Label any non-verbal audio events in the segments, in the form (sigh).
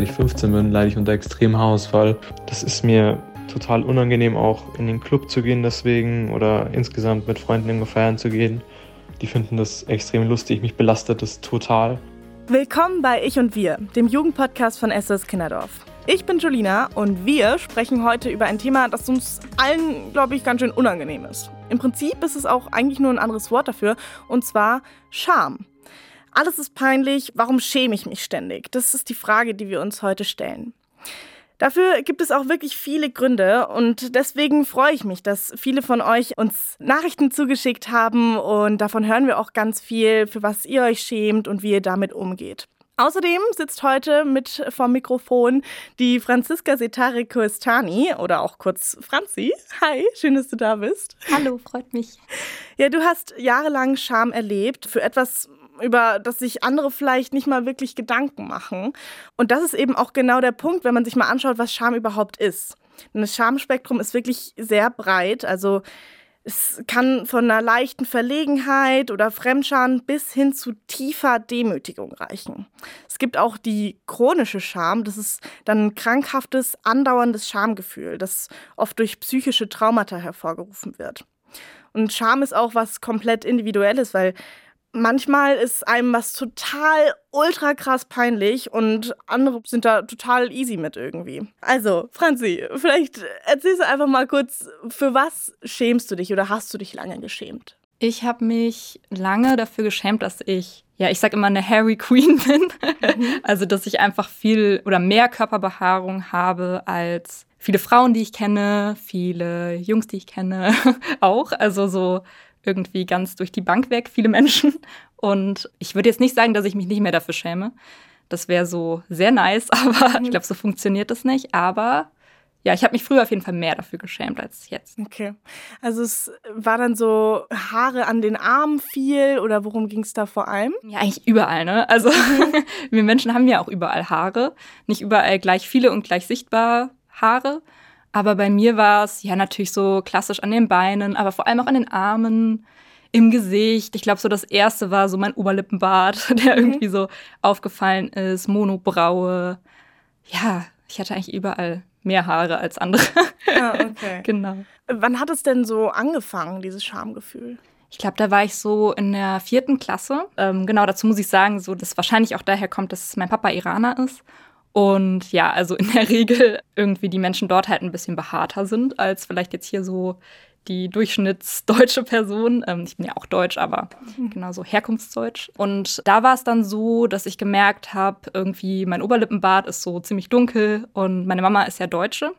seit ich 15 bin, leide ich unter extremem Haarausfall. Das ist mir total unangenehm, auch in den Club zu gehen deswegen oder insgesamt mit Freunden irgendwo feiern zu gehen. Die finden das extrem lustig, mich belastet das total. Willkommen bei Ich und Wir, dem Jugendpodcast von SOS Kinderdorf. Ich bin Julina und wir sprechen heute über ein Thema, das uns allen, glaube ich, ganz schön unangenehm ist. Im Prinzip ist es auch eigentlich nur ein anderes Wort dafür, und zwar Scham. Alles ist peinlich, warum schäme ich mich ständig? Das ist die Frage, die wir uns heute stellen. Dafür gibt es auch wirklich viele Gründe und deswegen freue ich mich, dass viele von euch uns Nachrichten zugeschickt haben und davon hören wir auch ganz viel, für was ihr euch schämt und wie ihr damit umgeht. Außerdem sitzt heute mit vom Mikrofon die Franziska Setari Koestani oder auch kurz Franzi. Hi, schön, dass du da bist. Hallo, freut mich. Ja, du hast jahrelang Scham erlebt für etwas, über das sich andere vielleicht nicht mal wirklich Gedanken machen. Und das ist eben auch genau der Punkt, wenn man sich mal anschaut, was Scham überhaupt ist. Denn das Schamspektrum ist wirklich sehr breit. Also es kann von einer leichten Verlegenheit oder Fremdscham bis hin zu tiefer Demütigung reichen. Es gibt auch die chronische Scham. Das ist dann ein krankhaftes, andauerndes Schamgefühl, das oft durch psychische Traumata hervorgerufen wird. Und Scham ist auch was komplett Individuelles, weil manchmal ist einem was total ultra krass peinlich und andere sind da total easy mit irgendwie. Also, Franzi, vielleicht erzählst du einfach mal kurz, für was schämst du dich oder hast du dich lange geschämt? Ich habe mich lange dafür geschämt, dass ich, ja, ich sag immer eine Harry Queen (laughs) bin. Mhm. also, dass ich einfach viel oder mehr Körperbehaarung habe als viele Frauen, die ich kenne, viele Jungs, die ich kenne, (laughs) auch. Also so irgendwie ganz durch die Bank weg, viele Menschen. Und ich würde jetzt nicht sagen, dass ich mich nicht mehr dafür schäme. Das wäre so sehr nice, (laughs) aber ich mhm. glaube, so funktioniert das nicht. Aber ja, ich habe mich früher auf jeden Fall mehr dafür geschämt als jetzt. Okay. Also es war dann so Haare an den Armen viel oder worum ging es da vor allem? Ja, eigentlich überall, ne? Also mhm. (laughs) wir Menschen haben ja auch überall Haare. Nicht überall gleich viele und gleich sichtbar Haare. Aber bei mir war es ja natürlich so klassisch an den Beinen, aber vor allem auch an den Armen, im Gesicht. Ich glaube, so das erste war so mein Oberlippenbart, (laughs) der irgendwie so aufgefallen ist, Monobraue. Ja, ich hatte eigentlich überall mehr Haare als andere. Ah, (laughs) okay. genau. Wann hat es denn so angefangen, dieses Schamgefühl? Ich glaube, da war ich so in der vierten Klasse. Ähm, genau, dazu muss ich sagen, so, dass wahrscheinlich auch daher kommt, dass mein Papa Iraner ist. Und ja, also in der (laughs) Regel irgendwie die Menschen dort halt ein bisschen behaarter sind als vielleicht jetzt hier so die durchschnittsdeutsche Person. Ähm, ich bin ja auch deutsch, aber mhm. genauso herkunftsdeutsch. Und da war es dann so, dass ich gemerkt habe, irgendwie mein Oberlippenbart ist so ziemlich dunkel und meine Mama ist ja Deutsche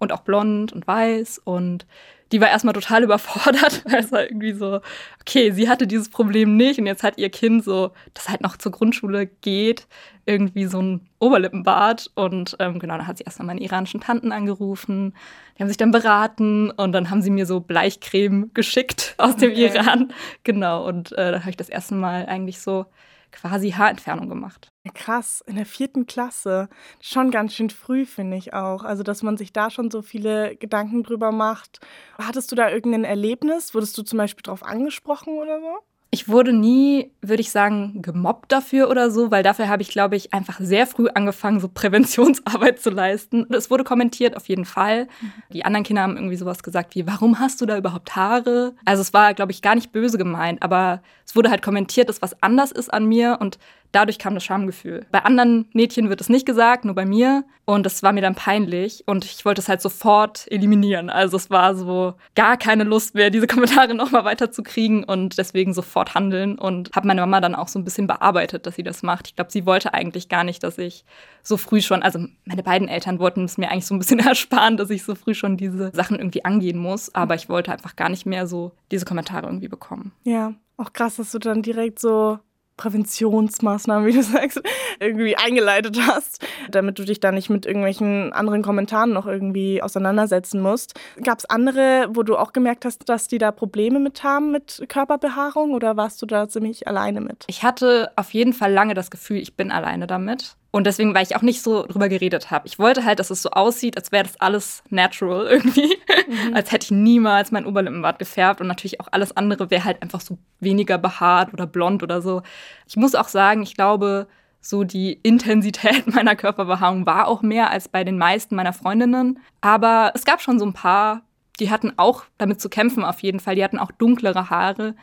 und auch blond und weiß und die war erstmal total (laughs) überfordert, weil es war irgendwie so, okay, sie hatte dieses Problem nicht und jetzt hat ihr Kind so, das halt noch zur Grundschule geht, irgendwie so ein Oberlippenbart. Und ähm, genau, dann hat sie erstmal meine iranischen Tanten angerufen. Die haben sich dann beraten und dann haben sie mir so Bleichcreme geschickt (laughs) aus dem okay. Iran. Genau, und äh, da habe ich das erste Mal eigentlich so quasi Haarentfernung gemacht. Krass, in der vierten Klasse. Schon ganz schön früh, finde ich auch. Also, dass man sich da schon so viele Gedanken drüber macht. Hattest du da irgendein Erlebnis? Wurdest du zum Beispiel drauf angesprochen oder so? Ich wurde nie, würde ich sagen, gemobbt dafür oder so, weil dafür habe ich, glaube ich, einfach sehr früh angefangen, so Präventionsarbeit zu leisten. Es wurde kommentiert, auf jeden Fall. Mhm. Die anderen Kinder haben irgendwie sowas gesagt wie, warum hast du da überhaupt Haare? Also es war, glaube ich, gar nicht böse gemeint, aber es wurde halt kommentiert, dass was anders ist an mir und dadurch kam das Schamgefühl. Bei anderen Mädchen wird es nicht gesagt, nur bei mir. Und das war mir dann peinlich. Und ich wollte es halt sofort eliminieren. Also es war so gar keine Lust mehr, diese (laughs) Kommentare nochmal weiterzukriegen und deswegen sofort handeln. Und habe meine Mama dann auch so ein bisschen bearbeitet, dass sie das macht. Ich glaube, sie wollte eigentlich gar nicht, dass ich so früh schon, also meine beiden Eltern wollten es mir eigentlich so ein bisschen (laughs) ersparen, dass ich so früh schon diese Sachen irgendwie angehen muss. Aber ich wollte einfach gar nicht mehr so diese Kommentare irgendwie bekommen. Ja, auch krass, dass du dann direkt so Präventionsmaßnahmen, wie du (laughs) sagst, irgendwie eingeleitet hast, damit du dich da nicht mit irgendwelchen anderen Kommentaren noch irgendwie auseinandersetzen musst. Gab es andere, wo du auch gemerkt hast, dass die da Probleme mit haben mit Körperbehaarung oder warst du da ziemlich alleine mit? Ich hatte auf jeden Fall lange das Gefühl, ich bin alleine damit. Und deswegen, weil ich auch nicht so drüber geredet habe. Ich wollte halt, dass es so aussieht, als wäre das alles natural irgendwie. Mhm. (laughs) als hätte ich niemals mein Oberlippenbart gefärbt. Und natürlich auch alles andere wäre halt einfach so weniger behaart oder blond oder so. Ich muss auch sagen, ich glaube, So die Intensität (laughs) meiner Körperbehaarung war auch mehr als bei den meisten meiner Freundinnen. Aber es gab schon so ein paar, die hatten auch damit zu kämpfen auf jeden Fall. Die hatten auch dunklere Haare.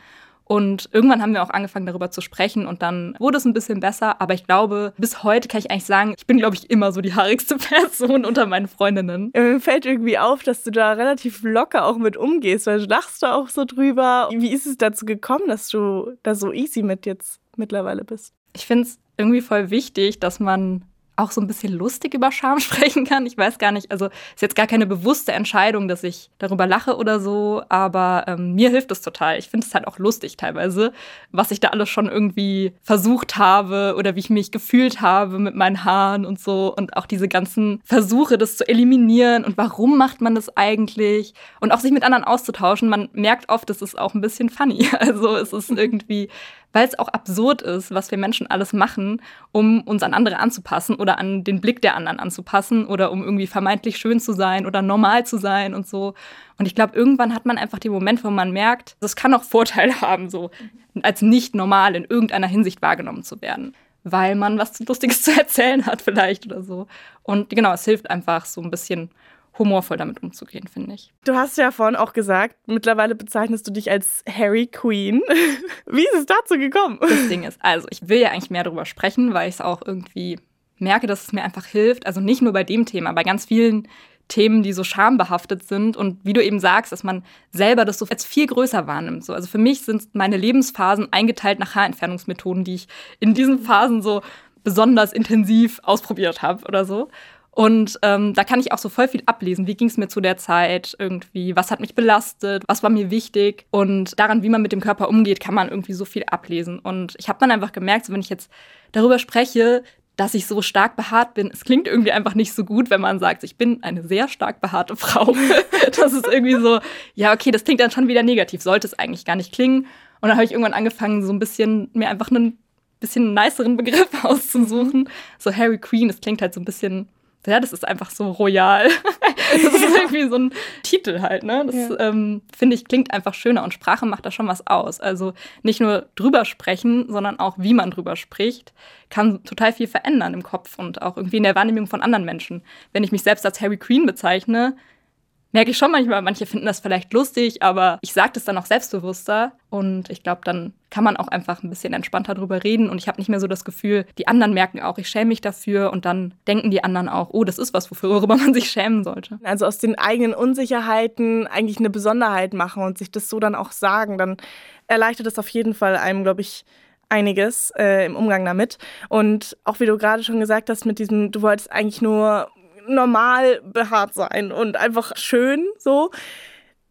Und irgendwann haben wir auch angefangen, darüber zu sprechen und dann wurde es ein bisschen besser. Aber ich glaube, bis heute kann ich eigentlich sagen, ich bin, glaube ich, immer so die haarigste (laughs) Person unter meinen Freundinnen. Mir fällt irgendwie auf, dass du da relativ locker auch mit umgehst, weil du lachst da auch so drüber. Wie ist es dazu gekommen, dass du da so easy mit jetzt mittlerweile bist? Ich finde es irgendwie voll wichtig, dass man auch so ein bisschen lustig über Scham (laughs) sprechen kann. Ich weiß gar nicht, also ist jetzt gar keine bewusste Entscheidung, dass ich darüber lache oder so, aber ähm, mir hilft es total. Ich finde es halt auch lustig teilweise, was ich da alles schon irgendwie versucht habe oder wie ich mich gefühlt habe mit meinen Haaren und so und auch diese ganzen Versuche, das zu eliminieren und warum macht man das eigentlich und auch sich mit anderen auszutauschen. Man merkt oft, es ist auch ein bisschen funny. (laughs) Also es ist irgendwie weil es auch absurd ist, was wir Menschen alles machen, um uns an andere anzupassen oder an den Blick der anderen anzupassen oder um irgendwie vermeintlich schön zu sein oder normal zu sein und so. Und ich glaube, irgendwann hat man einfach den Moment, wo man merkt, das kann auch Vorteile (laughs) haben, so als nicht normal in irgendeiner Hinsicht wahrgenommen zu werden weil man was Lustiges (laughs) zu erzählen hat vielleicht oder so. Und genau, es hilft einfach so ein bisschen humorvoll damit umzugehen, finde ich. Du hast ja vorhin auch gesagt, mittlerweile bezeichnest du dich als Harry Queen. (laughs) Wie ist es dazu gekommen? Das Ding ist, also ich will ja eigentlich mehr darüber sprechen, weil ich es auch irgendwie merke, dass es mir einfach hilft. Also nicht nur bei dem Thema, bei ganz vielen Themen, die so schambehaftet sind und wie du eben sagst, dass man selber das so als viel größer wahrnimmt. So, also für mich sind meine Lebensphasen eingeteilt nach Haarentfernungsmethoden, die ich in diesen Phasen so besonders intensiv ausprobiert habe oder so. Und ähm, da kann ich auch so voll viel ablesen. Wie ging es mir zu der Zeit irgendwie? Was hat mich belastet? Was war mir wichtig? Und daran, wie man mit dem Körper umgeht, kann man irgendwie so viel ablesen. Und ich habe dann einfach gemerkt, so wenn ich jetzt darüber spreche, dass ich so stark behaart bin. Es klingt irgendwie einfach nicht so gut, wenn man sagt, ich bin eine sehr stark behaarte Frau. (laughs) das ist irgendwie so, ja, okay, das klingt dann schon wieder negativ, sollte es eigentlich gar nicht klingen. Und dann habe ich irgendwann angefangen, so ein bisschen mir einfach einen bisschen niceren Begriff (laughs) auszusuchen. So Harry Queen, das klingt halt so ein bisschen ja, das ist einfach so royal. (laughs) das ist irgendwie so ein Titel halt, ne? Das ja. ähm, finde ich klingt einfach schöner und Sprache macht da schon was aus. Also nicht nur drüber sprechen, sondern auch wie man drüber spricht, kann total viel verändern im Kopf und auch irgendwie in der Wahrnehmung von anderen Menschen. Wenn ich mich selbst als Harry Queen bezeichne, merke ich schon manchmal, manche finden das vielleicht lustig, aber ich sage das dann auch selbstbewusster und ich glaube, dann kann man auch einfach ein bisschen entspannter drüber reden und ich habe nicht mehr so das Gefühl, die anderen merken auch, ich schäme mich dafür und dann denken die anderen auch, oh, das ist was, worüber man (laughs) sich schämen sollte. Also aus den eigenen Unsicherheiten eigentlich eine Besonderheit machen und sich das so dann auch sagen, dann erleichtert das auf jeden Fall einem, glaube ich, einiges äh, im Umgang damit. Und auch wie du gerade schon gesagt hast, mit diesem, du wolltest eigentlich nur normal behaart sein und einfach schön so.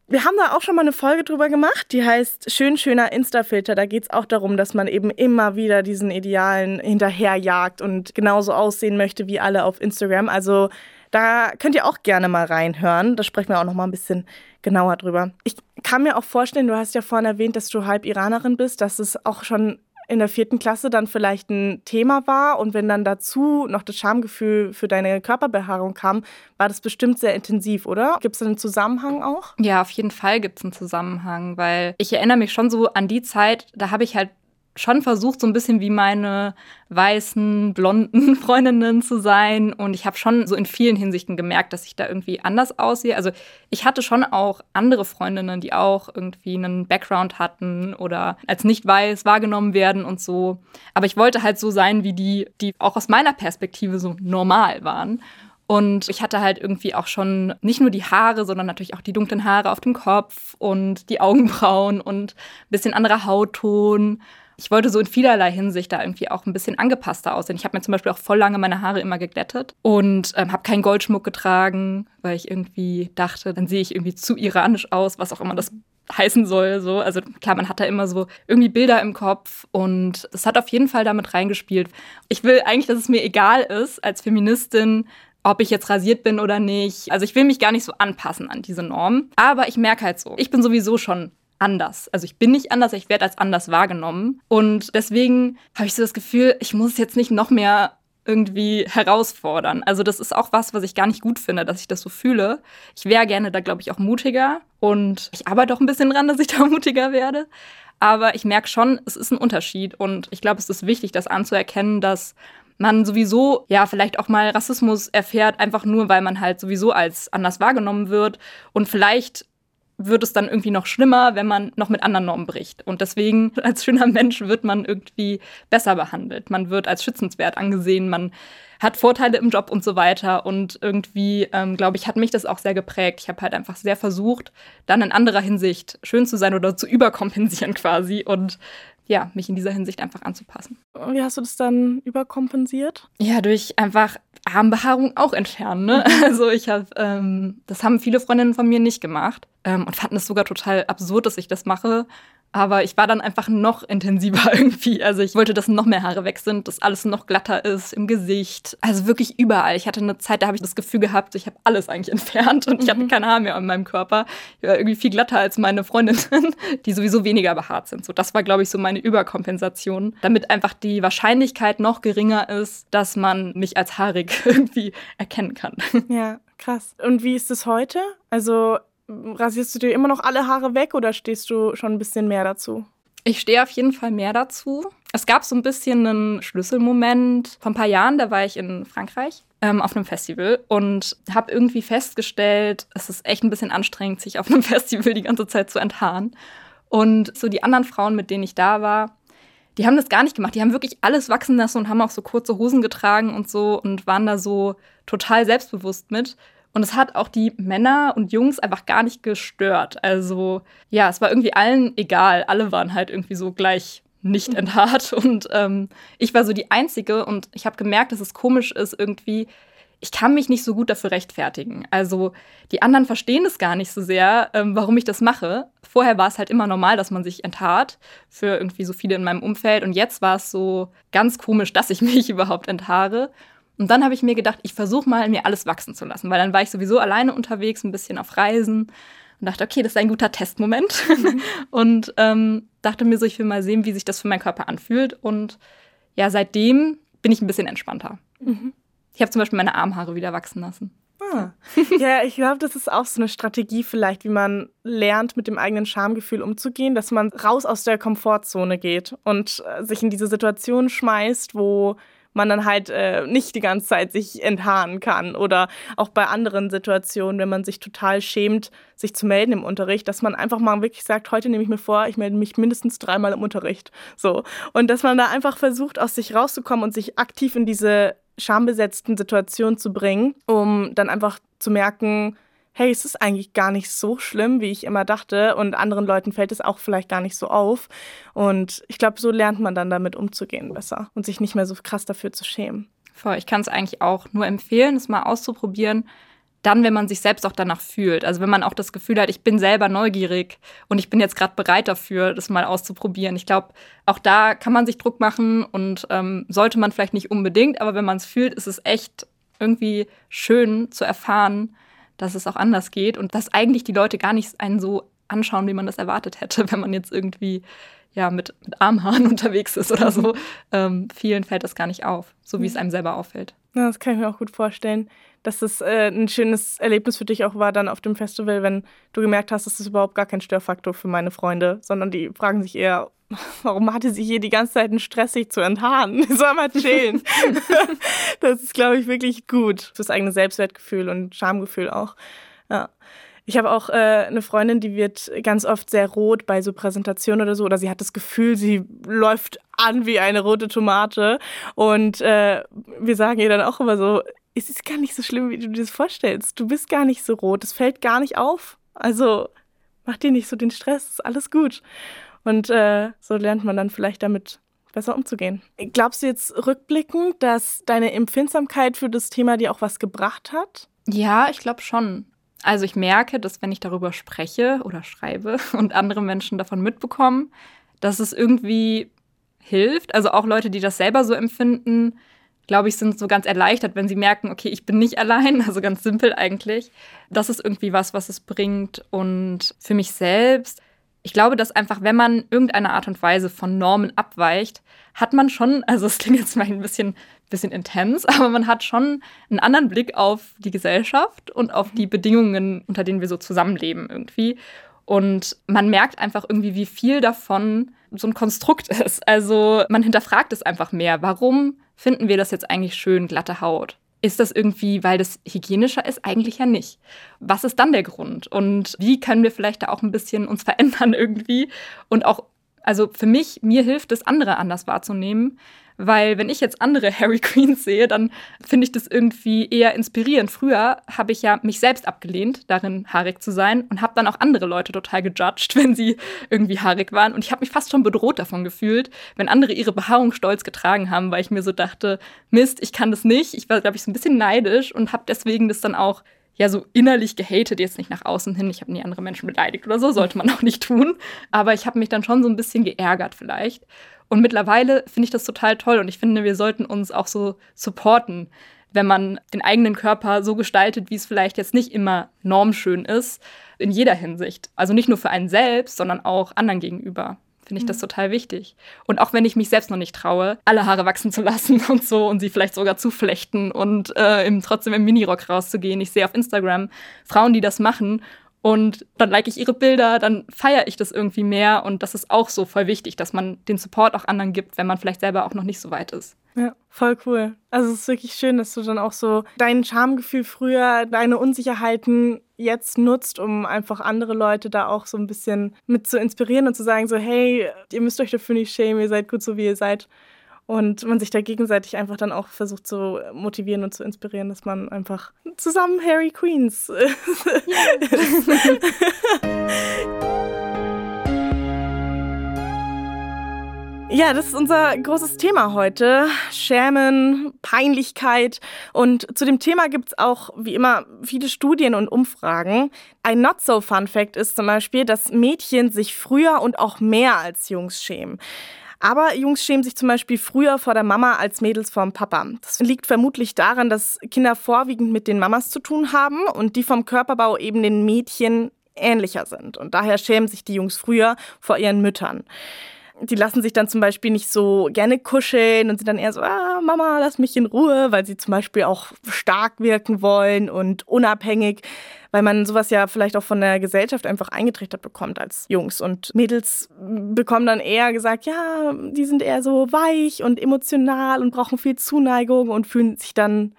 Wir haben da auch schon mal eine Folge drüber gemacht, die heißt Schön, schöner Insta-Filter. Da geht es auch darum, dass man eben immer wieder diesen Idealen hinterherjagt und genauso aussehen möchte wie alle auf Instagram. Also da könnt ihr auch gerne mal reinhören. Da sprechen wir auch noch mal ein bisschen genauer drüber. Ich kann mir auch vorstellen, du hast ja vorhin erwähnt, dass du halb Iranerin bist, dass es auch schon in der vierten Klasse dann vielleicht ein Thema war und wenn dann dazu noch das Schamgefühl für deine Körperbehaarung kam, war das bestimmt sehr intensiv, oder? Gibt es einen Zusammenhang auch? Ja, auf jeden Fall gibt es einen Zusammenhang, weil ich erinnere mich schon so an die Zeit, da habe ich halt schon versucht, so ein bisschen wie meine weißen, blonden (laughs) Freundinnen zu sein. Und ich habe schon so in vielen Hinsichten gemerkt, dass ich da irgendwie anders aussehe. Also ich hatte schon auch andere Freundinnen, die auch irgendwie einen Background hatten oder als nicht weiß wahrgenommen werden und so. Aber ich wollte halt so sein wie die, die auch aus meiner Perspektive so normal waren. Und ich hatte halt irgendwie auch schon nicht nur die Haare, sondern natürlich auch die dunklen Haare auf dem Kopf und die Augenbrauen und ein bisschen anderer Hautton ich wollte so in vielerlei Hinsicht da irgendwie auch ein bisschen angepasster aussehen. Ich habe mir zum Beispiel auch voll lange meine Haare immer geglättet und ähm, habe keinen Goldschmuck getragen, weil ich irgendwie dachte, dann sehe ich irgendwie zu iranisch aus, was auch immer das heißen soll. So. Also klar, man hat da immer so irgendwie Bilder im Kopf und es hat auf jeden Fall damit reingespielt. Ich will eigentlich, dass es mir egal ist als Feministin, ob ich jetzt rasiert bin oder nicht. Also ich will mich gar nicht so anpassen an diese Norm. Aber ich merke halt so, ich bin sowieso schon anders. Also ich bin nicht anders, ich werde als anders wahrgenommen. Und deswegen habe ich so das Gefühl, ich muss es jetzt nicht noch mehr irgendwie herausfordern. Also das ist auch was, was ich gar nicht gut finde, dass ich das so fühle. Ich wäre gerne da, glaube ich, auch mutiger und ich arbeite auch ein bisschen dran, (laughs) dass ich da mutiger werde. Aber ich merke schon, es ist ein Unterschied und ich glaube, es ist wichtig, das anzuerkennen, dass man sowieso ja vielleicht auch mal Rassismus erfährt, einfach nur, weil man halt sowieso als anders wahrgenommen wird und vielleicht wird es dann irgendwie noch schlimmer, wenn man noch mit anderen Normen bricht. Und deswegen, (laughs) als schöner Mensch, wird man irgendwie besser behandelt. Man wird als schützenswert angesehen, man hat Vorteile im Job und so weiter. Und irgendwie, ähm, glaube ich, hat mich das auch sehr geprägt. Ich habe halt einfach sehr versucht, dann in anderer Hinsicht schön zu sein oder zu überkompensieren (laughs) quasi. Und ja, mich in dieser Hinsicht einfach anzupassen. Wie hast du das dann überkompensiert? Ja, durch einfach Armbehaarung auch entfernen. Ne? Mhm. (laughs) Also ich habe, ähm, das haben viele Freundinnen von mir nicht gemacht ähm, und fanden es sogar total absurd, dass ich das mache. Aber ich war dann einfach noch intensiver (laughs) irgendwie. Also ich wollte, dass noch mehr Haare weg sind, dass alles noch glatter ist im Gesicht. Also wirklich überall. Ich hatte eine Zeit, da habe ich das Gefühl gehabt, ich habe alles eigentlich (laughs) entfernt und ich hatte mhm. kein Haar mehr an meinem Körper. Ich war irgendwie viel glatter als meine Freundinnen, (laughs) die sowieso weniger behaart sind. So, das war, glaube ich, so meine Überkompensation, damit einfach die Wahrscheinlichkeit noch geringer ist, dass man mich als haarig irgendwie erkennen kann. Ja, krass. Und wie ist es heute? Also rasierst du dir immer noch alle Haare weg oder stehst du schon ein bisschen mehr dazu? Ich stehe auf jeden Fall mehr dazu. Es gab so ein bisschen einen Schlüsselmoment vor ein paar Jahren, da war ich in Frankreich ähm, auf einem Festival und habe irgendwie festgestellt, es ist echt ein bisschen anstrengend, sich auf einem (laughs) Festival die ganze Zeit zu enthaaren. Und so die anderen Frauen, mit denen ich da war, die haben das gar nicht gemacht. Die haben wirklich alles wachsen lassen und haben auch so kurze Hosen getragen und so und waren da so total selbstbewusst mit. Und es hat auch die Männer und Jungs einfach gar nicht gestört. Also ja, es war irgendwie allen egal. Alle waren halt irgendwie so gleich nicht mhm. enthaart. (laughs) Und ähm, ich war so die Einzige und ich habe gemerkt, dass es komisch ist irgendwie. Ich kann mich nicht so gut dafür rechtfertigen. Also die anderen verstehen es gar nicht so sehr, ähm, warum ich das mache. Vorher war es halt immer normal, dass man sich enthaart für irgendwie so viele in meinem Umfeld. Und jetzt war es so ganz komisch, (laughs) dass ich mich überhaupt enthaare. Und dann habe ich mir gedacht, ich versuche mal, mir alles wachsen zu lassen, weil dann war ich sowieso alleine unterwegs, ein bisschen auf Reisen und dachte, okay, das ist ein guter Testmoment. Mhm. (laughs) und ähm, dachte mir so, ich will mal sehen, wie sich das für meinen Körper anfühlt. Und ja, seitdem bin ich ein bisschen entspannter. Mhm. Ich habe zum Beispiel meine Armhaare wieder wachsen lassen. Ah. Ja, ich glaube, das ist auch so eine Strategie vielleicht, wie man lernt, mit dem eigenen Schamgefühl umzugehen, dass man raus aus der Komfortzone geht und äh, sich in diese Situation schmeißt, wo man dann halt äh, nicht die ganze Zeit sich enthaaren kann. Oder auch bei anderen Situationen, wenn man sich total schämt, sich zu melden im Unterricht, dass man einfach mal wirklich sagt, heute nehme ich mir vor, ich melde mich mindestens dreimal im Unterricht. So. Und dass man da einfach versucht, aus sich rauszukommen und sich aktiv in diese schambesetzten Situationen zu bringen, um dann einfach zu merken, hey, es ist eigentlich gar nicht so schlimm, wie ich immer dachte. Und anderen Leuten fällt es auch vielleicht gar nicht so auf. Und ich glaube, so lernt man dann damit umzugehen besser und sich nicht mehr so krass dafür zu schämen. Voll, ich kann es eigentlich auch nur empfehlen, es mal auszuprobieren. Dann, wenn man sich selbst auch danach fühlt. Also wenn man auch das Gefühl hat, ich bin selber neugierig und ich bin jetzt gerade bereit dafür, das mal auszuprobieren. Ich glaube, auch da kann man sich Druck machen und ähm, sollte man vielleicht nicht unbedingt, aber wenn man es fühlt, ist es echt irgendwie schön zu erfahren, dass es auch anders geht und dass eigentlich die Leute gar nicht einen so anschauen, wie man das erwartet hätte, (laughs) wenn man jetzt irgendwie ja, mit, mit Armhaaren (laughs) unterwegs ist oder so. Ähm, vielen fällt das gar nicht auf, so wie es einem selber auffällt. Ja, das kann ich mir auch gut vorstellen, dass es äh, ein schönes Erlebnis für dich auch war dann auf dem Festival, wenn du gemerkt hast, das ist überhaupt gar kein Störfaktor für meine Freunde, sondern die fragen sich eher, (laughs) warum hatte sie hier die ganze Zeit einen Stress, sich zu enthaaren? (laughs) Soll mal chillen. (laughs) das ist, glaube ich, wirklich gut fürs eigene Selbstwertgefühl und Schamgefühl auch. Ja. Ich habe auch äh, eine Freundin, die wird ganz oft sehr rot bei so Präsentationen oder so, oder sie hat das Gefühl, sie läuft an wie eine rote Tomate. Und äh, wir sagen ihr dann auch immer so, es ist gar nicht so schlimm, wie du dir das vorstellst. Du bist gar nicht so rot, es fällt gar nicht auf. Also mach dir nicht so den Stress, ist alles gut. Und äh, so lernt man dann vielleicht damit besser umzugehen. Glaubst du jetzt rückblickend, dass deine Empfindsamkeit für das Thema dir auch was gebracht hat? Ja, ich glaube schon. Also ich merke, dass wenn ich darüber spreche oder schreibe (laughs) und andere Menschen davon mitbekommen, dass es irgendwie hilft. Also auch Leute, die das selber so empfinden, glaube ich, sind so ganz erleichtert, wenn sie merken, okay, ich bin nicht allein, (laughs) also ganz simpel eigentlich. Das ist irgendwie was, was es bringt. Und für mich selbst ich glaube, dass einfach, wenn man irgendeine Art und Weise von Normen abweicht, hat man schon, (laughs) also es klingt jetzt mal ein bisschen, bisschen intens, (laughs) aber man hat schon einen anderen Blick auf die Gesellschaft und auf die Bedingungen, unter denen wir so zusammenleben irgendwie. Und man merkt einfach irgendwie, wie viel davon so ein Konstrukt ist. Also man hinterfragt es einfach mehr. Warum finden wir das jetzt eigentlich schön, glatte Haut? Ist das irgendwie, weil das hygienischer ist? Eigentlich ja nicht. Was ist dann der Grund? Und wie können wir vielleicht da auch ein bisschen uns (laughs) verändern irgendwie? Und auch, also für mich, mir hilft es, andere anders wahrzunehmen. Weil wenn ich jetzt andere (laughs) Harry Queens sehe, dann finde ich das irgendwie eher inspirierend. Früher habe ich ja mich selbst abgelehnt, darin haarig zu sein und habe dann auch andere Leute total gejudged, (laughs) wenn sie irgendwie haarig waren. Und ich habe mich fast schon bedroht davon gefühlt, wenn andere ihre Behaarung stolz getragen haben, weil ich mir so dachte, Mist, ich kann das nicht. Ich war, glaube ich, so ein bisschen neidisch und habe deswegen das dann auch ja so innerlich gehatet, jetzt nicht nach außen hin. Ich habe nie andere Menschen beleidigt oder so, sollte man auch nicht tun. Aber ich habe mich dann schon so ein bisschen geärgert vielleicht. Und mittlerweile finde ich das total toll und ich finde, wir sollten uns auch so supporten, wenn man den eigenen Körper so gestaltet, wie es vielleicht jetzt nicht immer normschön ist, in jeder Hinsicht. Also nicht nur für einen selbst, sondern auch anderen gegenüber. Finde ich das mhm. total wichtig. Und auch wenn ich mich selbst noch nicht traue, alle Haare wachsen zu lassen (laughs) und so und sie vielleicht sogar zu flechten und äh, im, trotzdem im Minirock rauszugehen. Ich sehe auf Instagram Frauen, die das machen und dann like ich ihre Bilder, dann feiere ich das irgendwie mehr. Und das ist auch so voll wichtig, dass man den Support auch anderen gibt, wenn man vielleicht selber auch noch nicht so weit ist. Ja, voll cool. Also es ist wirklich schön, dass du dann auch so dein Charmegefühl früher, deine Unsicherheiten jetzt nutzt, um einfach andere Leute da auch so ein bisschen mit zu inspirieren und zu sagen, so, hey, ihr müsst euch dafür nicht schämen, ihr seid gut so, wie ihr seid. Und man sich da gegenseitig einfach dann auch versucht zu motivieren und zu inspirieren, dass man einfach zusammen Harry Queens (laughs) ist. (laughs) Ja, das ist unser großes Thema heute. Schämen, Peinlichkeit. Und zu dem Thema gibt es auch, wie immer, viele Studien und Umfragen. Ein Not-So-Fun-Fact ist zum Beispiel, dass Mädchen sich früher und auch mehr als Jungs schämen. Aber Jungs schämen sich zum Beispiel früher vor der Mama als Mädels vorm Papa. Das liegt vermutlich daran, dass Kinder vorwiegend mit den Mamas zu tun haben und die vom Körperbau eben den Mädchen ähnlicher sind. Und daher schämen sich die Jungs früher vor ihren Müttern die lassen sich dann zum Beispiel nicht so gerne kuscheln und sind dann eher so, ah, Mama, lass mich in Ruhe, weil sie zum Beispiel auch stark wirken wollen und unabhängig, weil man sowas ja vielleicht auch von der Gesellschaft einfach eingetrichtert bekommt als Jungs. Und Mädels bekommen dann eher gesagt, ja, die sind eher so weich und emotional und brauchen viel Zuneigung und fühlen sich dann